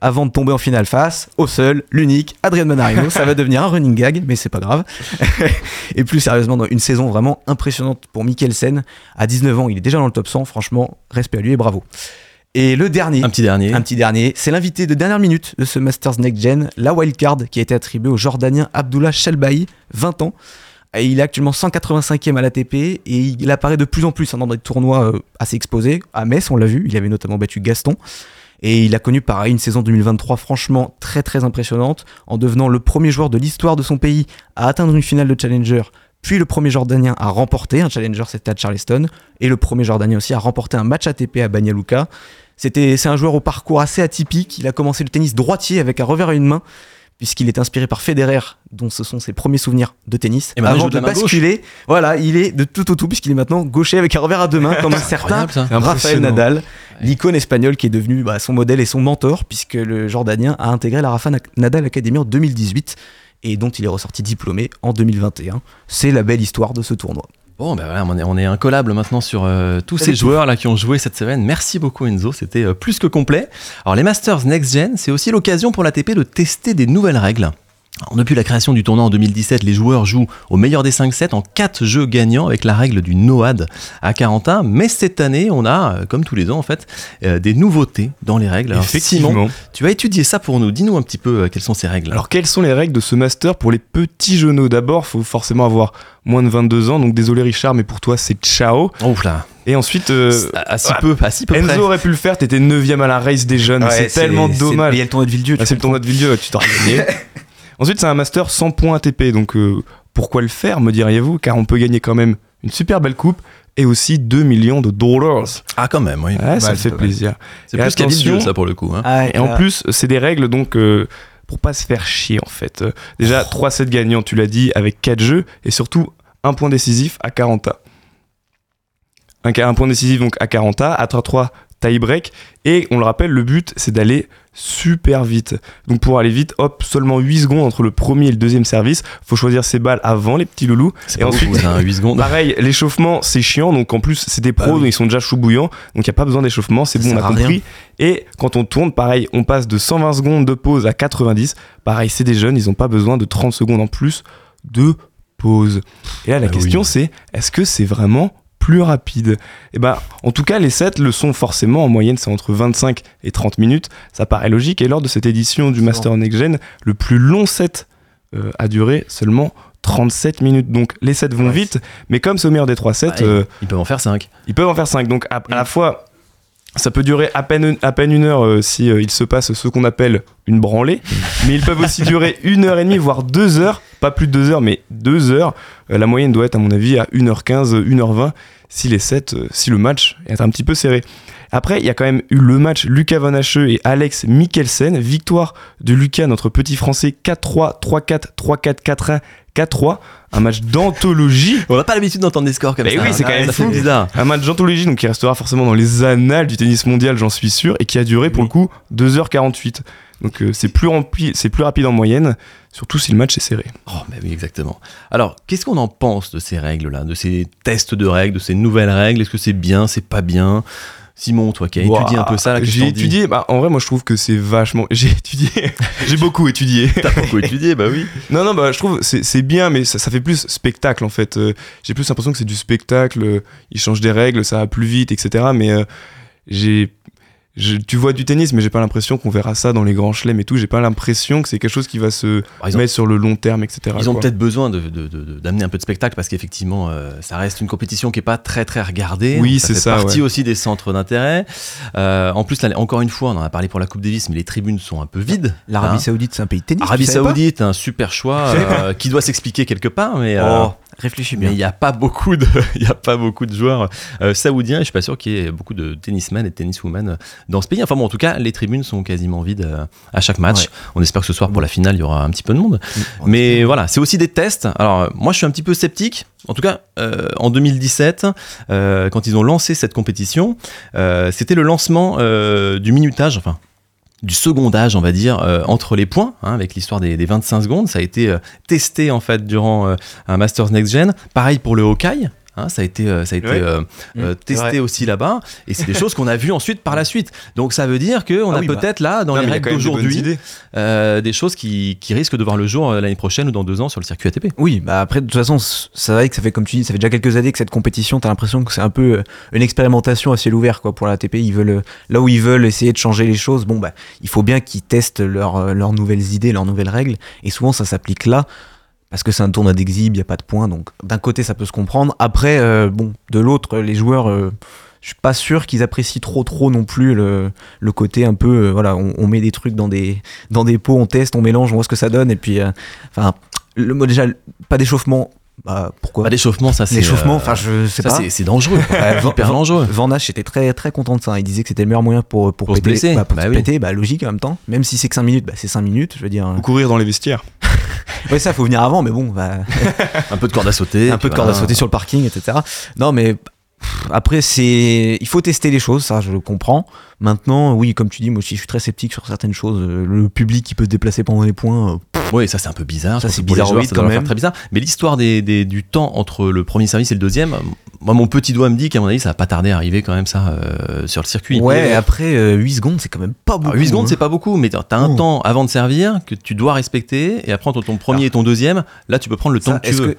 Speaker 4: avant de tomber en finale face au seul, l'unique Adrian Manarino. Ça va devenir un running gag, mais c'est pas grave. et plus sérieusement, dans une saison vraiment impressionnante pour Mikkelsen. À 19 ans, il est déjà dans le top 100. Franchement, respect à lui et bravo. Et le dernier,
Speaker 3: Un petit dernier.
Speaker 4: un petit dernier, c'est l'invité de dernière minute de ce Masters Next Gen, la wildcard qui a été attribuée au Jordanien Abdullah Shelbaï, 20 ans. Et il est actuellement 185e à l'ATP et il apparaît de plus en plus dans des tournois euh, assez exposés. À Metz, on l'a vu, il avait notamment battu Gaston. Et il a connu pareil une saison 2023 franchement très très impressionnante en devenant le premier joueur de l'histoire de son pays à atteindre une finale de Challenger, puis le premier Jordanien à remporter un Challenger, c'était à Charleston, et le premier Jordanien aussi à remporter un match ATP à Banja Luka. C'était, c'est un joueur au parcours assez atypique. Il a commencé le tennis droitier avec un revers à une main, puisqu'il est inspiré par Federer, dont ce sont ses premiers souvenirs de tennis.
Speaker 3: Et
Speaker 4: Avant
Speaker 3: de gauche.
Speaker 4: basculer, voilà, il est de tout au tout, puisqu'il est maintenant gaucher avec un revers à deux mains, comme un certain Rafael. Nadal, l'icône espagnole qui est devenu bah, son modèle et son mentor, puisque le Jordanien a intégré la Rafa Nadal Academy en 2018 et dont il est ressorti diplômé en 2021. C'est la belle histoire de ce tournoi.
Speaker 3: Bon, ben voilà, on est, on est incollable maintenant sur euh, tous ces
Speaker 4: Allez,
Speaker 3: joueurs là qui ont joué cette semaine. Merci beaucoup Enzo, c'était euh, plus que complet. Alors les Masters Next Gen, c'est aussi l'occasion pour l'ATP de tester des nouvelles règles. Alors, depuis la création du tournoi en 2017, les joueurs jouent au meilleur des 5 sets en 4 jeux gagnants avec la règle du NOAD à 41. Mais cette année, on a, euh, comme tous les ans en fait, euh, des nouveautés dans les règles. Alors,
Speaker 5: Effectivement.
Speaker 3: Simon, tu vas étudier ça pour nous. Dis-nous un petit peu euh, quelles sont ces règles.
Speaker 5: Alors, quelles sont les règles de ce master pour les petits genoux? D'abord, faut forcément avoir moins de 22 ans. Donc, désolé Richard, mais pour toi, c'est ciao.
Speaker 3: Oh là,
Speaker 5: Et ensuite, euh,
Speaker 3: à, à si peu, à si peu près.
Speaker 5: Enzo aurait pu le faire. T'étais 9ème à la race des jeunes. c'est tellement dommage.
Speaker 4: Il y a le tournoi de Villedieu.
Speaker 5: Ah, c'est le tournoi de Villedieu, tu t'aurais gagné. Ensuite, c'est un master 100 points ATP. Donc, euh, pourquoi le faire, me diriez-vous Car on peut gagner quand même une super belle coupe et aussi 2 millions de dollars.
Speaker 3: Ah quand même, oui.
Speaker 5: Ouais, ça
Speaker 4: Bah,
Speaker 5: fait plaisir.
Speaker 3: C'est plus qu'à ça pour le coup. hein.
Speaker 4: Ah,
Speaker 5: Et en plus, c'est des règles donc euh, pour pas se faire chier en fait. Euh, déjà, 3 sets gagnants, tu l'as dit, avec 4 jeux et surtout un point décisif à 40 A. Un, ca- un point décisif donc à 40 A, à 3-3 tie break. Et on le rappelle, le but c'est d'aller super vite. Donc pour aller vite, hop, seulement 8 secondes entre le premier et le deuxième service. Faut choisir ses balles avant les petits loulous.
Speaker 3: C'est
Speaker 5: Et ensuite,
Speaker 3: beaucoup, ça, 8 secondes.
Speaker 5: Pareil, l'échauffement c'est chiant, donc en plus c'est des pros,
Speaker 4: Bah oui.
Speaker 5: donc ils sont déjà chou bouillants, donc il n'y a pas besoin d'échauffement, c'est bon, on a
Speaker 4: rien.
Speaker 5: compris. Et quand on tourne, pareil, on passe de 120 secondes de pause à 90. Pareil, c'est des jeunes, ils n'ont pas besoin de 30 secondes en plus de pause. Et là, la
Speaker 3: Ah
Speaker 5: question
Speaker 3: oui.
Speaker 5: c'est est-ce que c'est vraiment plus rapide Et ben, en tout cas, les sets le sont forcément. En moyenne, c'est entre 25 et 30 minutes. Ça paraît logique. Et lors de cette édition du Master Next Gen, le plus long set euh, a duré seulement 37 minutes. Donc les sets vont
Speaker 3: Ouais.
Speaker 5: vite, mais comme c'est au meilleur des trois sets,
Speaker 3: Ouais,
Speaker 5: euh,
Speaker 3: Ils peuvent en faire 5.
Speaker 5: ils peuvent en faire 5. Donc à, à la fois, ça peut durer à peine, à peine une heure euh, si euh, il se passe ce qu'on appelle une branlée, mais ils peuvent aussi durer une heure et demie, voire deux heures, pas plus de deux heures, mais deux heures. La moyenne doit être à mon avis à 1h15, 1h20 si les sets, euh, si le match est un petit peu serré. Après, il y a quand même eu le match Lucas Van Hacheux et Alex Mikkelsen. Victoire de Lucas, notre petit français, 4-3, 3-4, 3-4, 4-1, 4-3. Un match d'anthologie.
Speaker 3: On n'a pas l'habitude d'entendre des scores comme
Speaker 5: Mais
Speaker 3: ça.
Speaker 5: oui, c'est quand
Speaker 3: Ah,
Speaker 5: même
Speaker 3: fait
Speaker 5: fou.
Speaker 3: bizarre.
Speaker 5: Un match d'anthologie, donc qui restera forcément dans les annales du tennis mondial, j'en suis sûr, et qui a duré pour le coup 2h48. Donc euh, c'est plus, rempli, c'est plus rapide en moyenne, surtout si le match est serré.
Speaker 3: Oh, bah oui, exactement. Alors, qu'est-ce qu'on en pense de ces règles-là, de ces tests de règles, de ces nouvelles règles? Est-ce que c'est bien, c'est pas bien? Simon, toi qui as étudié un peu ça, que
Speaker 5: j'ai étudié, bah, en vrai, moi je trouve que c'est vachement. J'ai étudié, j'ai beaucoup étudié.
Speaker 3: T'as beaucoup étudié, bah oui.
Speaker 5: Non, non, bah, je trouve c'est c'est bien, mais ça, ça fait plus spectacle en fait. Euh, j'ai plus l'impression que c'est du spectacle. euh, ils changent des règles, ça va plus vite, etc. Mais euh, j'ai. Je- tu vois du tennis, mais j'ai pas l'impression qu'on verra ça dans les grands chelems et tout. J'ai pas l'impression que c'est quelque chose qui va se
Speaker 3: ont,
Speaker 5: mettre sur le long terme, etc.
Speaker 3: ils ont peut-être besoin de- de- de- de- d'amener un peu de spectacle parce qu'effectivement, euh, ça reste une compétition qui est pas très très regardée.
Speaker 5: Oui,
Speaker 3: ça
Speaker 5: c'est
Speaker 3: fait
Speaker 5: ça,
Speaker 3: partie
Speaker 5: ouais.
Speaker 3: aussi des centres d'intérêt. Euh, en plus, là, encore une fois, on en a parlé pour la Coupe Davis, mais les tribunes sont un peu vides.
Speaker 4: L'Arabie
Speaker 3: hein.
Speaker 4: Saoudite, c'est un pays de tennis.
Speaker 3: Arabie Saoudite, un super choix euh, qui doit s'expliquer quelque part, mais. euh,
Speaker 4: Oh, réfléchis
Speaker 3: Mais
Speaker 4: bien.
Speaker 3: il n'y a pas beaucoup de, il y a pas beaucoup de joueurs euh, saoudiens. Et je suis pas sûr qu'il y ait beaucoup de tennismen et de tenniswomen dans ce pays. Enfin bon, en tout cas, les tribunes sont quasiment vides euh, à chaque match.
Speaker 4: Ouais.
Speaker 3: On espère que ce soir pour la finale, il y aura un petit peu de monde. Mais voilà, c'est aussi des tests. Alors euh, moi, je suis un petit peu sceptique. En tout cas, euh, en 2017, euh, quand ils ont lancé cette compétition, euh, c'était le lancement du minutage, enfin du secondage, on va dire, euh, entre les points, hein, avec l'histoire des, des 25 secondes. Ça a été euh, testé en fait durant euh, un Masters Next Gen. Pareil pour le Hawkeye. Hein, ça a été, euh, ça a été
Speaker 5: Ouais.
Speaker 3: euh, euh,
Speaker 4: Mmh, c'est
Speaker 3: testé aussi là-bas, et c'est des choses qu'on a vues ensuite par la suite. Donc ça veut dire qu'on
Speaker 4: Ah
Speaker 3: a
Speaker 4: oui, bah.
Speaker 3: peut-être là, dans
Speaker 5: Non,
Speaker 3: les règles
Speaker 5: des
Speaker 3: d'aujourd'hui, euh, des choses qui, qui risquent de voir le jour euh, l'année prochaine ou dans deux ans sur le circuit ATP.
Speaker 4: Oui, bah après, de toute façon, c- ça vrai que ça fait, comme tu dis, ça fait déjà quelques années que cette compétition, t'as l'impression que c'est un peu euh, une expérimentation à ciel ouvert, quoi, pour la ATP. Ils veulent, euh, là où ils veulent essayer de changer les choses, bon, bah, il faut bien qu'ils testent euh, leurs nouvelles idées, leurs nouvelles règles. Et souvent, ça s'applique là, parce que c'est un tournoi d'exhibe, il n'y a pas de points. Donc, d'un côté, ça peut se comprendre. Après, euh, bon, de l'autre, les joueurs, euh, je suis pas sûr qu'ils apprécient trop, trop non plus le, le côté un peu, euh, voilà, on, met des trucs dans des, dans des pots, on teste, on mélange, on voit ce que ça donne. Et puis, enfin, le mot déjà, pas d'échauffement. Bah, pourquoi
Speaker 3: Bah, l'échauffement, ça c'est.
Speaker 4: L'échauffement,
Speaker 3: euh,
Speaker 4: enfin, je sais
Speaker 3: ça,
Speaker 4: pas.
Speaker 3: c'est- dangereux.
Speaker 4: Ouais,
Speaker 3: hyper
Speaker 4: Van-
Speaker 3: dangereux.
Speaker 4: Van Hache était très très content de ça. Il disait que c'était le meilleur moyen pour, pour,
Speaker 3: Pour se
Speaker 4: péter.
Speaker 3: blesser.
Speaker 4: Bah, pour
Speaker 3: Bah
Speaker 4: se
Speaker 3: oui.
Speaker 4: péter, bah, logique en même temps. Même si c'est que 5 minutes, bah, c'est 5 minutes. Je veux dire.
Speaker 5: Ou courir dans les vestiaires.
Speaker 4: Ouais, ça, faut venir avant, mais bon, bah,
Speaker 3: Un peu de corde à sauter.
Speaker 4: un peu de corde à sauter sur le parking, etc. Non, mais pff, après, c'est. Il faut tester les choses, ça, je le comprends. Maintenant, oui, comme tu dis, moi aussi, je suis très sceptique sur certaines choses. Euh, Le public qui peut se déplacer pendant les points. euh,
Speaker 3: Oui, ça c'est un peu bizarre.
Speaker 4: Ça, c'est
Speaker 3: doit
Speaker 4: quand même.
Speaker 3: très bizarre. Mais l'histoire des, des- du temps entre le premier service et le deuxième, moi mon petit doigt me dit qu'à mon avis ça va pas tarder à arriver quand même ça euh, sur le circuit.
Speaker 4: Ouais, après, euh, 8 secondes, c'est quand même pas beaucoup.
Speaker 3: Alors, 8 secondes,
Speaker 4: hein.
Speaker 3: c'est pas beaucoup, mais t'as un
Speaker 4: Oh.
Speaker 3: temps avant de servir que tu dois respecter, et après entre ton premier et ton deuxième, là tu peux prendre le temps que tu veux.
Speaker 4: que-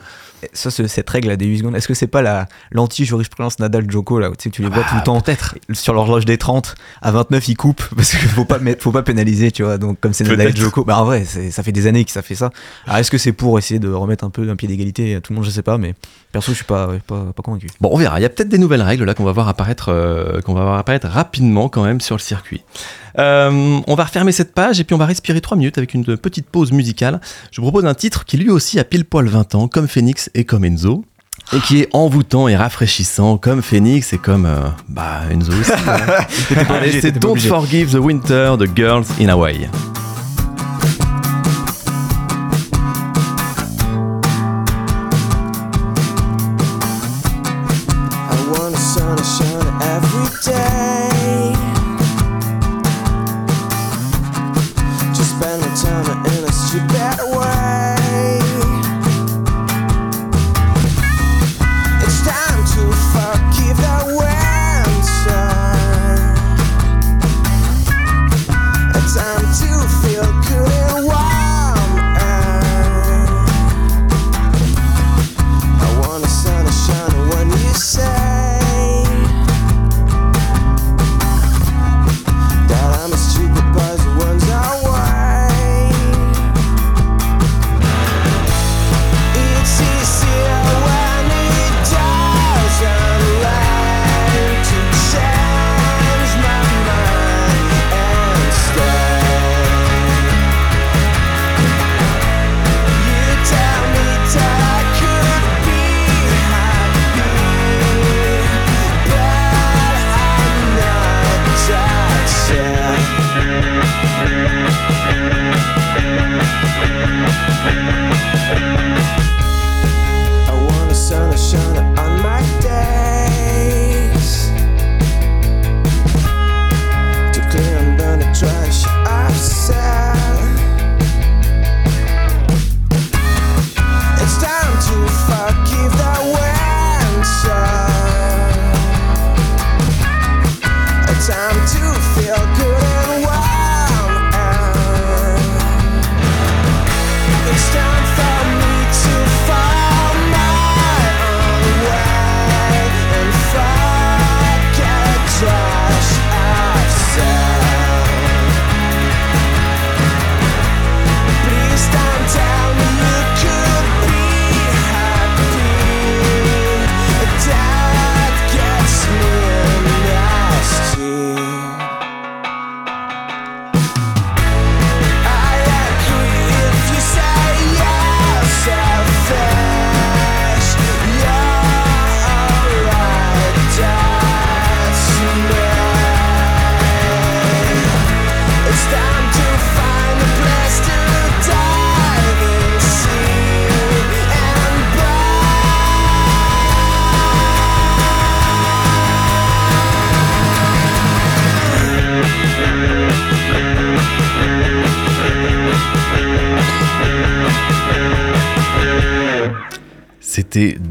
Speaker 4: ça, ce- cette règle là des 8 secondes, est-ce que c'est pas la l'anti-jurisprudence Nadal-Djoko là où tu sais tu les vois tout le
Speaker 3: Ah,
Speaker 4: temps
Speaker 3: Peut-être.
Speaker 4: sur l'horloge des 30 à 29 ils coupent parce qu'il faut pas faut pas pénaliser tu vois donc comme c'est Nadal et. Djoko bah en vrai ça fait des années que ça fait ça alors est-ce que c'est pour essayer de remettre un peu un pied d'égalité? À tout le monde je sais pas mais perso je suis pas ouais, pas, pas convaincu
Speaker 3: Bon, on verra. Il y a peut-être des nouvelles règles là qu'on va voir apparaître, euh, qu'on va voir apparaître rapidement quand même sur le circuit. Euh, on va refermer cette page et puis on va respirer 3 minutes avec une petite pause musicale. Je vous propose un titre qui lui aussi a pile poil 20 ans, comme Phoenix et comme Enzo. Et qui est envoûtant et rafraîchissant comme Phoenix et comme euh, bah, Enzo aussi. hein. Allez, c'est Don't
Speaker 4: obligé.
Speaker 3: Forgive the Winter de Girls in Hawaii.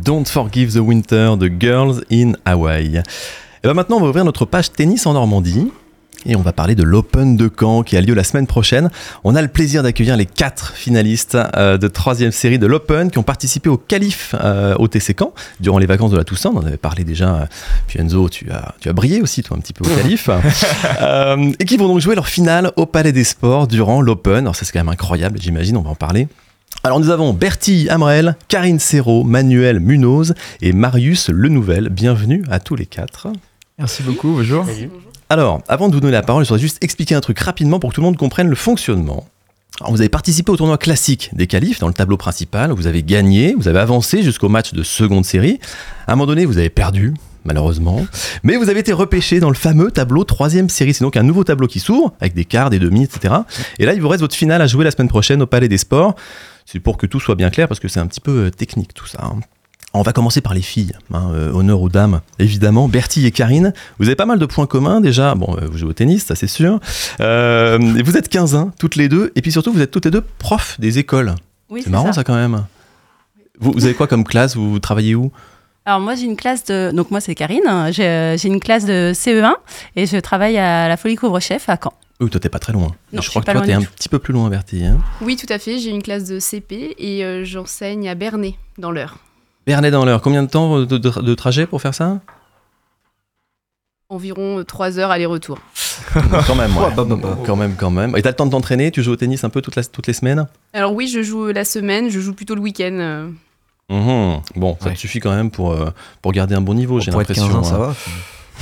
Speaker 3: Don't Forgive the Winter de Girls in Hawaii. Et ben maintenant, on va ouvrir notre page tennis en Normandie. Et on va parler de l'Open de Caen qui a lieu la semaine prochaine. On a le plaisir d'accueillir les quatre finalistes euh, de troisième série de l'Open qui ont participé au qualif euh, au TC Caen durant les vacances de la Toussaint. On en avait parlé déjà. Puis Enzo, tu as, tu as brillé aussi toi un petit peu au qualif. Euh, et qui vont donc jouer leur finale au Palais des Sports durant l'Open. Alors ça c'est quand même incroyable, j'imagine, on va en parler. Alors nous avons Bertie Amrel, Karine Serrault, Manuel Munoz et Marius Lenouvel. Bienvenue à tous les quatre.
Speaker 7: Merci beaucoup, bonjour.
Speaker 3: Alors, avant de vous donner la parole, je voudrais juste expliquer un truc rapidement pour que tout le monde comprenne le fonctionnement. Alors, vous avez participé au tournoi classique des qualifs dans le tableau principal, vous avez gagné, vous avez avancé jusqu'au match de seconde série. À un moment donné, vous avez perdu, malheureusement, mais vous avez été repêché dans le fameux tableau troisième série. C'est donc un nouveau tableau qui s'ouvre avec des quarts, des demi, etc. Et là, il vous reste votre finale à jouer la semaine prochaine au Palais des Sports. C'est pour que tout soit bien clair parce que c'est un petit peu euh, technique tout ça. hein. On va commencer par les filles, hein, euh, honneur aux dames, évidemment. Bertie et Karine, vous avez pas mal de points communs déjà. Bon, euh, vous jouez au tennis, ça c'est sûr. Euh, et vous êtes 15 ans, toutes les deux. Et puis surtout, vous êtes toutes les deux profs des écoles.
Speaker 8: Oui,
Speaker 3: c'est
Speaker 8: c'est
Speaker 3: marrant
Speaker 8: ça.
Speaker 3: ça. quand même. Vous, vous avez quoi comme classe? Vous travaillez où?
Speaker 8: Alors moi j'ai une classe de donc moi c'est Karine, hein. j'ai j'ai une classe de CE1 et je travaille à la Folie Couvre-Chef à Caen.
Speaker 3: Oui, toi t'es pas très loin.
Speaker 8: Non,
Speaker 3: je
Speaker 8: je
Speaker 3: crois
Speaker 8: suis
Speaker 3: que
Speaker 8: pas
Speaker 3: toi t'es un
Speaker 8: tout.
Speaker 3: petit peu plus loin, Bertie. Hein
Speaker 9: Oui, tout à fait. J'ai une classe de CP et euh, j'enseigne à Bernay, dans l'heure.
Speaker 3: Bernet dans l'heure, combien de temps de, de- de trajet pour faire ça?
Speaker 9: Environ 3 heures aller-retour.
Speaker 3: Quand même, ouais.
Speaker 4: Bah, bah, bah.
Speaker 3: Quand même, quand même. Et t'as le temps de t'entraîner? Tu joues au tennis un peu toute la- toutes les semaines?
Speaker 9: Alors oui, je joue la semaine, je joue plutôt le week-end. euh.
Speaker 3: Mhm. Bon, ça
Speaker 4: Ouais.
Speaker 3: te suffit quand même pour, euh, pour garder un bon niveau, j'ai l'impression.
Speaker 4: 15 ans, ça
Speaker 3: hein.
Speaker 4: va.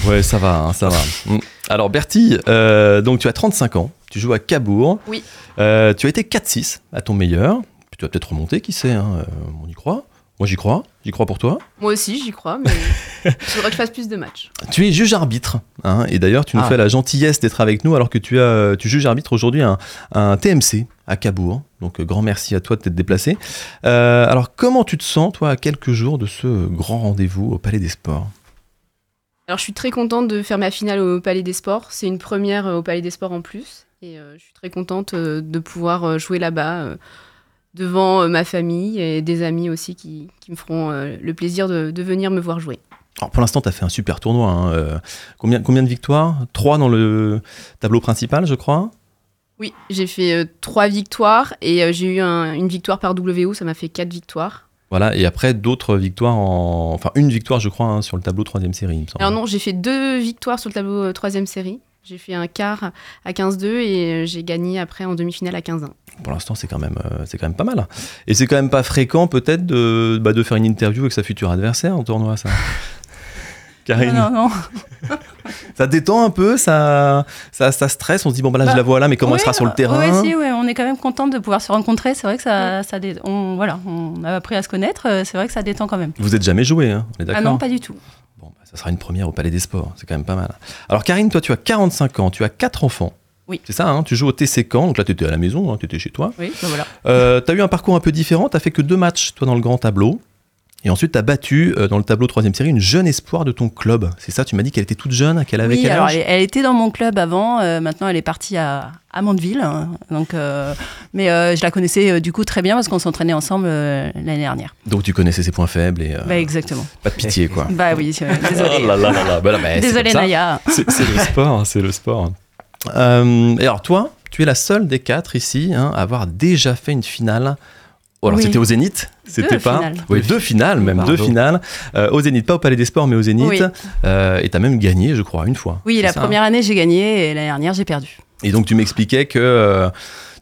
Speaker 3: Ouais, ça va, hein, ça va. Mm. Alors Bertie, euh, donc tu as 35 ans, tu joues à Cabourg.
Speaker 9: Oui.
Speaker 3: Euh, tu as été 4-6 à ton meilleur. Puis tu vas peut-être remonter, qui sait, hein, euh, on y croit. Moi j'y crois, j'y crois pour toi.
Speaker 9: Moi aussi, j'y crois, mais il faudrait que je fasse plus de matchs.
Speaker 3: Tu es juge arbitre, hein, et d'ailleurs tu nous
Speaker 4: Ah.
Speaker 3: fais la gentillesse d'être avec nous alors que tu, as, tu juges arbitre aujourd'hui un, un TMC à Cabourg. Donc grand merci à toi de t'être déplacé. Euh, alors comment tu te sens toi à quelques jours de ce grand rendez-vous au Palais des Sports?
Speaker 9: Alors je suis très contente de faire ma finale au Palais des Sports. C'est une première euh, au Palais des Sports en plus. Et euh, je suis très contente euh, de pouvoir jouer là-bas euh, devant ma famille et des amis aussi qui, qui me feront euh, le plaisir de, de venir me voir jouer.
Speaker 3: Alors pour l'instant, tu as fait un super tournoi. hein, combien, combien de victoires? Trois dans le tableau principal, je crois?
Speaker 9: Oui, j'ai fait trois victoires et j'ai eu un- une victoire par WO, ça m'a fait quatre victoires.
Speaker 3: Voilà, et après d'autres victoires en. Enfin, une victoire, je crois, hein, sur le tableau troisième série, il me semble.
Speaker 9: Alors non, j'ai fait deux victoires sur le tableau euh, troisième série. J'ai fait un quart à 15-2 et euh, j'ai gagné après en demi-finale à 15-1.
Speaker 3: Pour l'instant, c'est quand, même, euh, c'est quand même pas mal. Et c'est quand même pas fréquent, peut-être, de, bah, de faire une interview avec sa future adversaire en tournoi, ça. Karine,
Speaker 8: Non, non, non.
Speaker 3: ça détend un peu, ça, ça, ça stresse. On se dit, bon, bah là, je
Speaker 8: Bah,
Speaker 3: la vois là, mais comment elle
Speaker 8: Oui,
Speaker 3: sera sur le
Speaker 8: euh,
Speaker 3: terrain
Speaker 8: ouais, si, ouais, on est quand même contente de pouvoir se rencontrer. C'est vrai que ça, ça dé- on, voilà, on a appris à se connaître. euh, C'est vrai que ça détend quand même.
Speaker 3: Vous êtes jamais joué, hein, on est
Speaker 8: Ah
Speaker 3: d'accord
Speaker 8: non, pas du tout.
Speaker 3: Bon, bah, ça sera une première au Palais des Sports, c'est quand même pas mal. Alors Karine, toi tu as 45 ans, tu as 4 enfants.
Speaker 8: Oui.
Speaker 3: C'est ça, hein, tu joues au TC Caen, donc là tu étais à la maison, tu étais chez toi.
Speaker 8: Oui, ben voilà.
Speaker 3: Euh, tu as eu un parcours un peu différent, tu as fait que deux matchs toi dans le grand tableau. Et ensuite, tu as battu euh, dans le tableau troisième série une jeune espoir de ton club. C'est ça, tu m'as dit qu'elle était toute jeune, qu'elle avait
Speaker 8: Oui,
Speaker 3: quel
Speaker 8: alors
Speaker 3: âge
Speaker 8: elle, elle était dans mon club avant. euh, maintenant, elle est partie à, à Mandeville. hein, donc, euh, mais euh, je la connaissais euh, du coup très bien parce qu'on s'entraînait ensemble euh, l'année dernière.
Speaker 3: Donc tu connaissais ses points faibles et euh,
Speaker 8: Bah, exactement.
Speaker 3: pas de pitié quoi.
Speaker 8: Bah oui, euh, désolé.
Speaker 3: Oh là là là là, bah ça.
Speaker 8: Naya.
Speaker 3: C'est c'est le sport, c'est le sport. Euh, et alors toi, tu es la seule des quatre ici hein, à avoir déjà fait une finale. Alors
Speaker 8: Oui.
Speaker 3: c'était au Zénith, c'était
Speaker 8: Deux
Speaker 3: pas.
Speaker 8: finales.
Speaker 3: Oui, deux finales, même
Speaker 4: Pardon.
Speaker 3: deux finales. Euh, au Zénith, pas au Palais des Sports, mais au Zénith.
Speaker 8: Oui.
Speaker 3: Euh, et t'as même gagné, je crois, une fois.
Speaker 8: Oui, la
Speaker 3: ça,
Speaker 8: première année, j'ai gagné et l'année dernière, j'ai perdu.
Speaker 3: hein Et donc tu m'expliquais que euh,